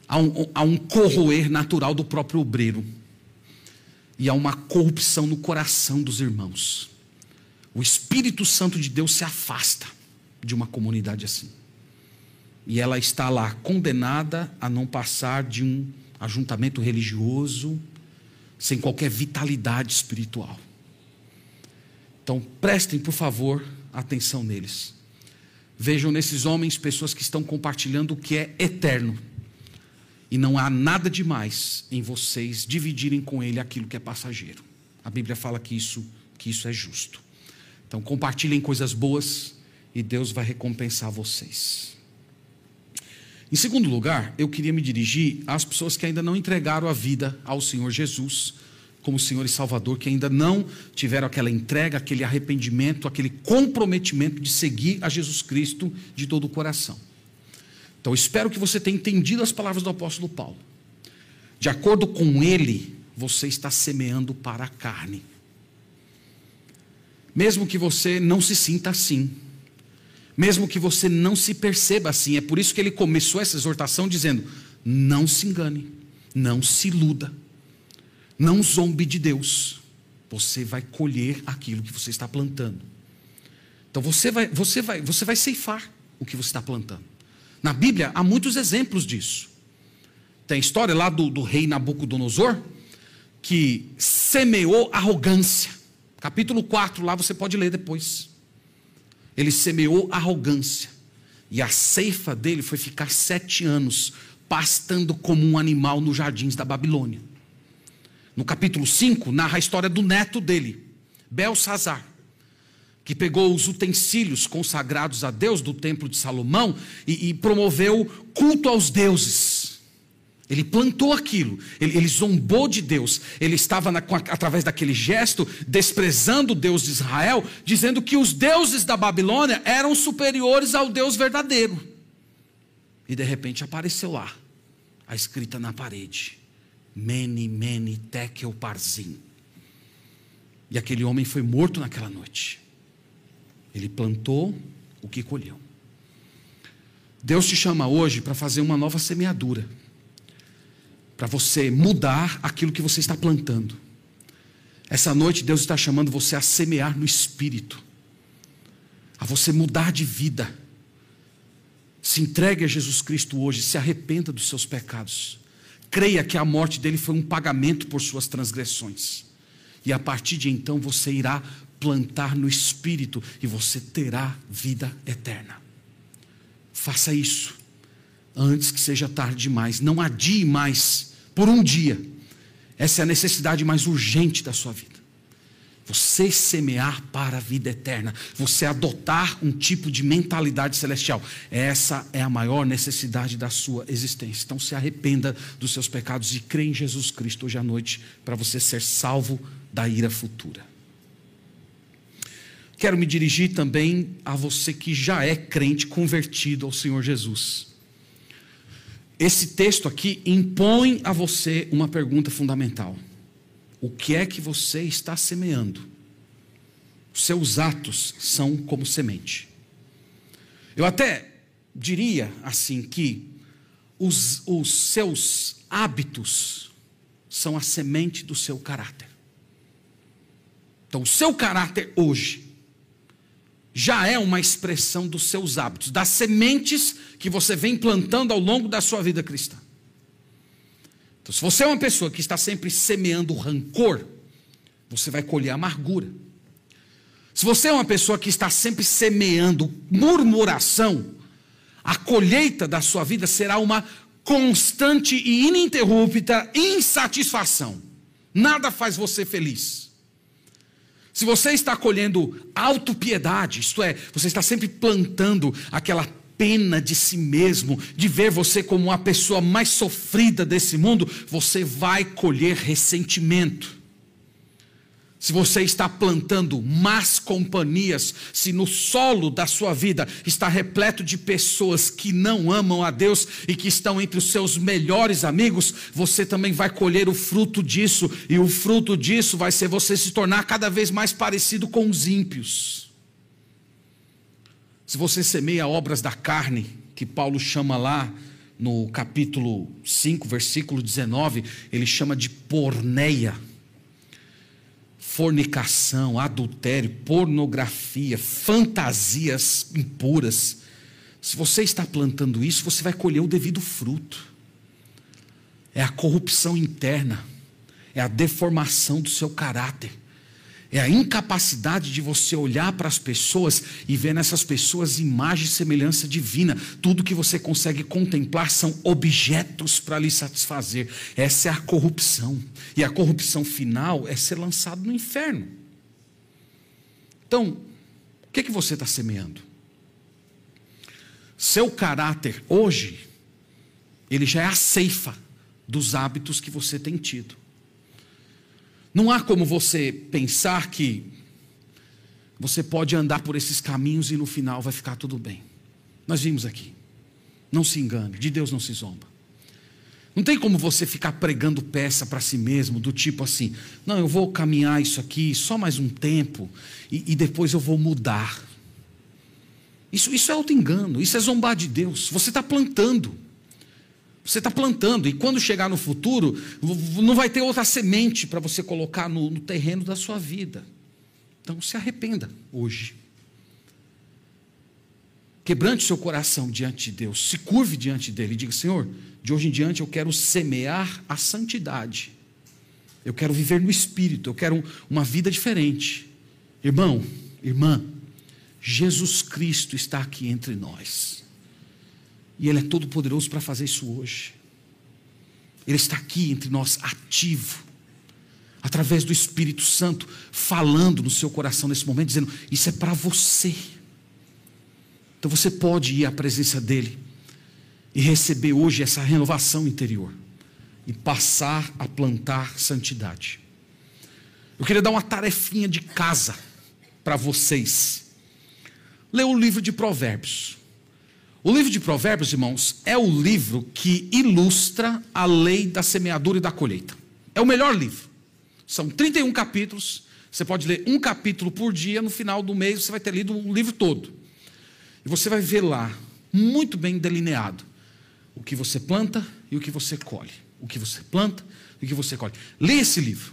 Há um, há um corroer natural do próprio obreiro. E há uma corrupção no coração dos irmãos. O Espírito Santo de Deus se afasta de uma comunidade assim. E ela está lá condenada a não passar de um ajuntamento religioso, sem qualquer vitalidade espiritual. Então, prestem, por favor, atenção neles. Vejam nesses homens pessoas que estão compartilhando o que é eterno. E não há nada demais em vocês dividirem com ele aquilo que é passageiro. A Bíblia fala que isso, que isso é justo. Então, compartilhem coisas boas e Deus vai recompensar vocês. Em segundo lugar, eu queria me dirigir às pessoas que ainda não entregaram a vida ao Senhor Jesus como Senhor e Salvador, que ainda não tiveram aquela entrega, aquele arrependimento, aquele comprometimento de seguir a Jesus Cristo de todo o coração. Então, espero que você tenha entendido as palavras do apóstolo Paulo. De acordo com ele, você está semeando para a carne. Mesmo que você não se sinta assim, mesmo que você não se perceba assim, é por isso que ele começou essa exortação dizendo: não se engane, não se iluda não zombe de Deus. Você vai colher aquilo que você está plantando. Então você vai, você vai, você vai ceifar o que você está plantando. Na Bíblia há muitos exemplos disso. Tem a história lá do, do rei Nabucodonosor, que semeou arrogância. Capítulo 4, lá você pode ler depois. Ele semeou arrogância. E a ceifa dele foi ficar sete anos pastando como um animal nos jardins da Babilônia. No capítulo 5, narra a história do neto dele, Belsazar, que pegou os utensílios consagrados a Deus do templo de Salomão e, e promoveu culto aos deuses. Ele plantou aquilo, ele, ele zombou de Deus, ele estava na, através daquele gesto desprezando o Deus de Israel, dizendo que os deuses da Babilônia eram superiores ao Deus verdadeiro. E de repente apareceu lá, a escrita na parede: Mene, mene, tekel, parzim. E aquele homem foi morto naquela noite. Ele plantou o que colheu. Deus te chama hoje para fazer uma nova semeadura. Para você mudar aquilo que você está plantando. Essa noite Deus está chamando você a semear no espírito. A você mudar de vida. Se entregue a Jesus Cristo hoje, se arrependa dos seus pecados creia que a morte dele foi um pagamento por suas transgressões. E a partir de então você irá plantar no espírito e você terá vida eterna. Faça isso antes que seja tarde demais. Não adie mais por um dia. Essa é a necessidade mais urgente da sua vida. Você semear para a vida eterna, você adotar um tipo de mentalidade celestial. Essa é a maior necessidade da sua existência. Então se arrependa dos seus pecados e crê em Jesus Cristo hoje à noite para você ser salvo da ira futura. Quero me dirigir também a você que já é crente convertido ao Senhor Jesus. Esse texto aqui impõe a você uma pergunta fundamental. O que é que você está semeando? Seus atos são como semente. Eu até diria assim que os, os seus hábitos são a semente do seu caráter. Então, o seu caráter hoje já é uma expressão dos seus hábitos, das sementes que você vem plantando ao longo da sua vida cristã. Então, se você é uma pessoa que está sempre semeando rancor, você vai colher amargura. Se você é uma pessoa que está sempre semeando murmuração, a colheita da sua vida será uma constante e ininterrupta insatisfação. Nada faz você feliz. Se você está colhendo autopiedade, isto é, você está sempre plantando aquela pena de si mesmo, de ver você como a pessoa mais sofrida desse mundo, você vai colher ressentimento. Se você está plantando más companhias, se no solo da sua vida está repleto de pessoas que não amam a Deus e que estão entre os seus melhores amigos, você também vai colher o fruto disso, e o fruto disso vai ser você se tornar cada vez mais parecido com os ímpios. Se você semeia obras da carne, que Paulo chama lá no capítulo 5, versículo 19, ele chama de porneia. Fornicação, adultério, pornografia, fantasias impuras. Se você está plantando isso, você vai colher o devido fruto. É a corrupção interna, é a deformação do seu caráter é a incapacidade de você olhar para as pessoas e ver nessas pessoas imagem e semelhança divina. Tudo que você consegue contemplar são objetos para lhe satisfazer. Essa é a corrupção. E a corrupção final é ser lançado no inferno. Então, o que, é que você está semeando? Seu caráter hoje, ele já é a ceifa dos hábitos que você tem tido. Não há como você pensar que você pode andar por esses caminhos e no final vai ficar tudo bem. Nós vimos aqui. Não se engane, de Deus não se zomba. Não tem como você ficar pregando peça para si mesmo, do tipo assim: não, eu vou caminhar isso aqui só mais um tempo e, e depois eu vou mudar. Isso, isso é auto-engano, isso é zombar de Deus. Você está plantando. Você está plantando, e quando chegar no futuro, não vai ter outra semente para você colocar no, no terreno da sua vida. Então se arrependa hoje. Quebrante seu coração diante de Deus, se curve diante dele e diga: Senhor, de hoje em diante eu quero semear a santidade. Eu quero viver no espírito, eu quero uma vida diferente. Irmão, irmã, Jesus Cristo está aqui entre nós. E Ele é todo poderoso para fazer isso hoje. Ele está aqui entre nós, ativo, através do Espírito Santo, falando no seu coração nesse momento, dizendo: Isso é para você. Então você pode ir à presença dEle e receber hoje essa renovação interior e passar a plantar santidade. Eu queria dar uma tarefinha de casa para vocês. Lê o livro de Provérbios. O livro de Provérbios, irmãos, é o livro que ilustra a lei da semeadura e da colheita. É o melhor livro. São 31 capítulos. Você pode ler um capítulo por dia. No final do mês, você vai ter lido o livro todo. E você vai ver lá, muito bem delineado, o que você planta e o que você colhe. O que você planta e o que você colhe. Lê esse livro,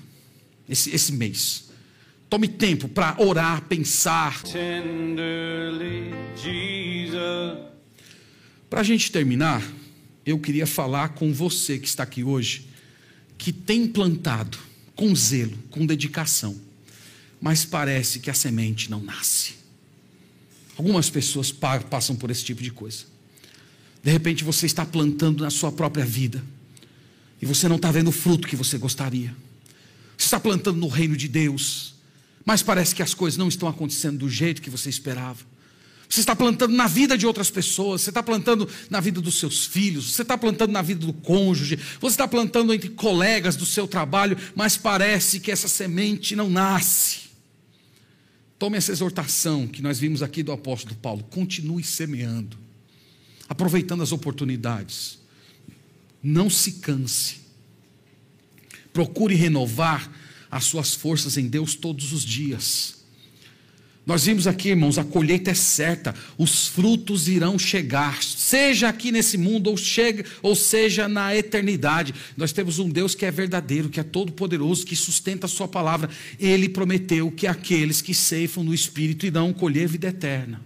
esse, esse mês. Tome tempo para orar, pensar. Tenderly, Jesus. Para a gente terminar, eu queria falar com você que está aqui hoje, que tem plantado com zelo, com dedicação, mas parece que a semente não nasce. Algumas pessoas passam por esse tipo de coisa. De repente você está plantando na sua própria vida e você não está vendo o fruto que você gostaria. Você está plantando no reino de Deus, mas parece que as coisas não estão acontecendo do jeito que você esperava. Você está plantando na vida de outras pessoas, você está plantando na vida dos seus filhos, você está plantando na vida do cônjuge, você está plantando entre colegas do seu trabalho, mas parece que essa semente não nasce. Tome essa exortação que nós vimos aqui do apóstolo Paulo, continue semeando, aproveitando as oportunidades. Não se canse. Procure renovar as suas forças em Deus todos os dias. Nós vimos aqui, irmãos, a colheita é certa, os frutos irão chegar, seja aqui nesse mundo ou, chega, ou seja na eternidade. Nós temos um Deus que é verdadeiro, que é todo-poderoso, que sustenta a Sua palavra. Ele prometeu que aqueles que ceifam no Espírito irão colher vida eterna.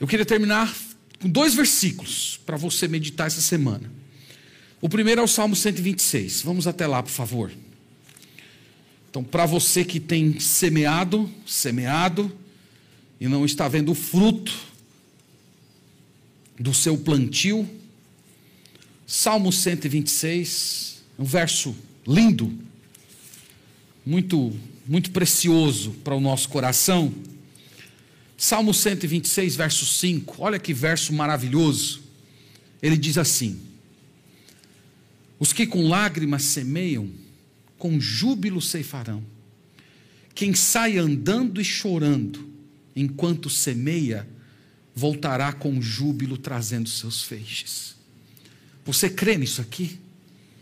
Eu queria terminar com dois versículos para você meditar essa semana. O primeiro é o Salmo 126. Vamos até lá, por favor. Então, para você que tem semeado, semeado, e não está vendo o fruto do seu plantio, Salmo 126, um verso lindo, muito, muito precioso para o nosso coração. Salmo 126, verso 5, olha que verso maravilhoso. Ele diz assim: Os que com lágrimas semeiam, com júbilo ceifarão. Quem sai andando e chorando, enquanto semeia, voltará com júbilo trazendo seus feixes. Você crê nisso aqui?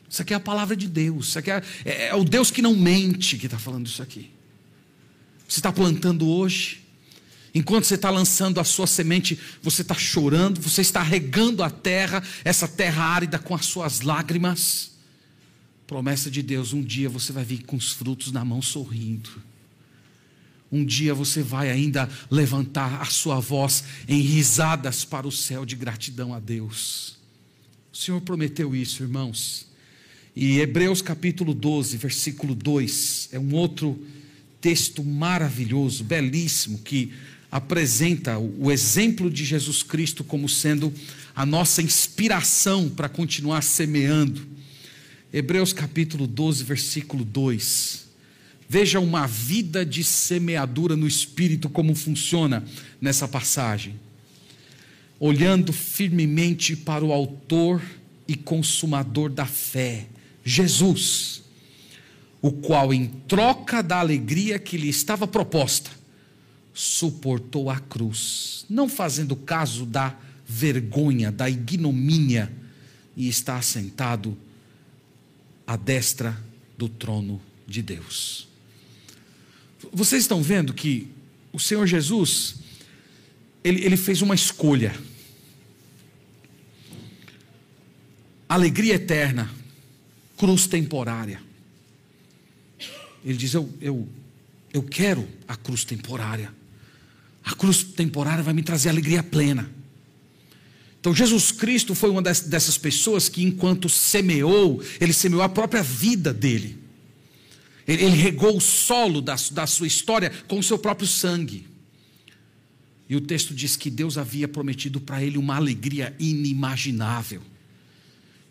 Isso aqui é a palavra de Deus. Isso aqui é, é, é o Deus que não mente que está falando isso aqui. Você está plantando hoje, enquanto você está lançando a sua semente, você está chorando, você está regando a terra, essa terra árida com as suas lágrimas. Promessa de Deus: um dia você vai vir com os frutos na mão sorrindo. Um dia você vai ainda levantar a sua voz em risadas para o céu de gratidão a Deus. O Senhor prometeu isso, irmãos. E Hebreus capítulo 12, versículo 2, é um outro texto maravilhoso, belíssimo, que apresenta o exemplo de Jesus Cristo como sendo a nossa inspiração para continuar semeando. Hebreus capítulo 12, versículo 2. Veja uma vida de semeadura no espírito como funciona nessa passagem. Olhando firmemente para o autor e consumador da fé, Jesus, o qual em troca da alegria que lhe estava proposta, suportou a cruz, não fazendo caso da vergonha, da ignomínia, e está assentado à destra do trono de Deus. Vocês estão vendo que o Senhor Jesus, ele, ele fez uma escolha. Alegria eterna, cruz temporária. Ele diz: eu, eu, eu quero a cruz temporária. A cruz temporária vai me trazer alegria plena. Então, Jesus Cristo foi uma dessas pessoas que, enquanto semeou, ele semeou a própria vida dele. Ele, regou o solo da, da sua história com o seu próprio sangue. E o texto diz que Deus havia prometido para ele uma alegria inimaginável.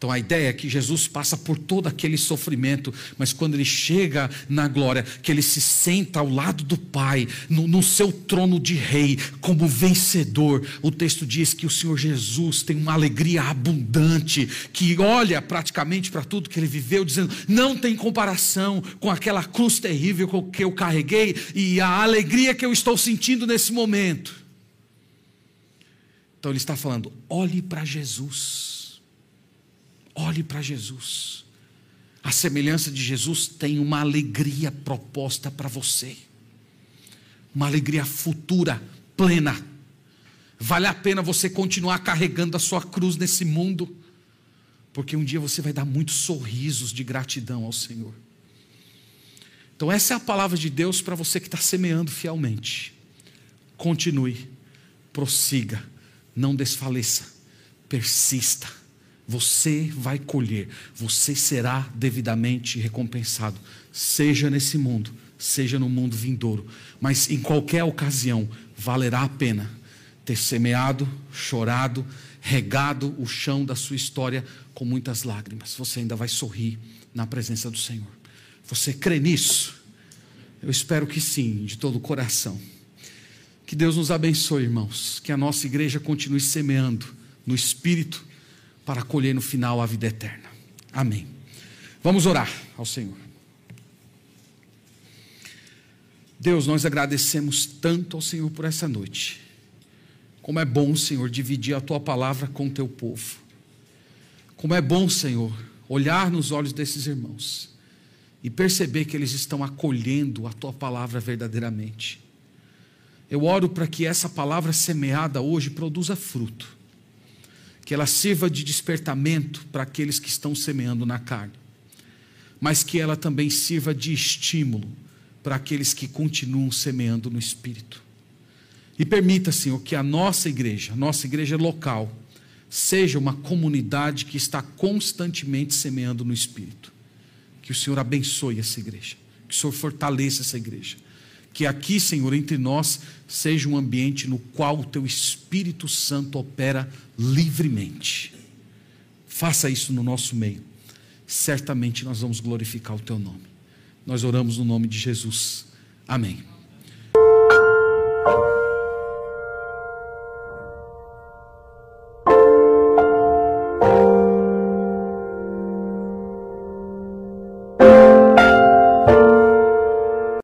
Então a ideia é que Jesus passa por todo aquele sofrimento, mas quando ele chega na glória, que ele se senta ao lado do Pai, no, no, seu trono de rei, como vencedor, o texto diz que o Senhor Jesus tem uma alegria abundante, que olha praticamente para tudo que ele viveu, dizendo: não tem comparação com aquela cruz terrível que eu carreguei e a alegria que eu estou sentindo nesse momento. Então ele está falando: olhe para Jesus Olhe para Jesus. A semelhança de Jesus tem uma alegria proposta para você. Uma alegria futura, plena. Vale a pena você continuar carregando a sua cruz nesse mundo, porque um dia você vai dar muitos sorrisos de gratidão ao Senhor. Então, essa é a palavra de Deus para você que está semeando fielmente. Continue, prossiga, não desfaleça, persista você vai colher, você será devidamente recompensado, seja nesse mundo, seja no mundo vindouro, mas em qualquer ocasião valerá a pena ter semeado, chorado, regado o chão da sua história com muitas lágrimas. Você ainda vai sorrir na presença do Senhor. Você crê nisso? Eu espero que sim, de todo o coração. Que Deus nos abençoe, irmãos. Que a nossa igreja continue semeando no Espírito para colher no final a vida eterna. Amém. Vamos orar ao Senhor. Deus, nós agradecemos tanto ao Senhor por essa noite. Como é bom, Senhor, dividir a tua palavra com o teu povo. Como é bom, Senhor, olhar nos olhos desses irmãos e perceber que eles estão acolhendo a tua palavra verdadeiramente. Eu oro para que essa palavra semeada hoje produza fruto, que ela sirva de despertamento para aqueles que estão semeando na carne, mas que ela também sirva de estímulo para aqueles que continuam semeando no espírito. E permita, Senhor, que a nossa igreja, a nossa igreja local, seja uma comunidade que está constantemente semeando no Espírito. Que o Senhor abençoe essa igreja, que o Senhor fortaleça essa igreja. Que aqui, Senhor, entre nós, seja um ambiente no qual o Teu Espírito Santo opera livremente. Faça isso no nosso meio. Certamente nós vamos glorificar o Teu nome. Nós oramos no nome de Jesus. Amém.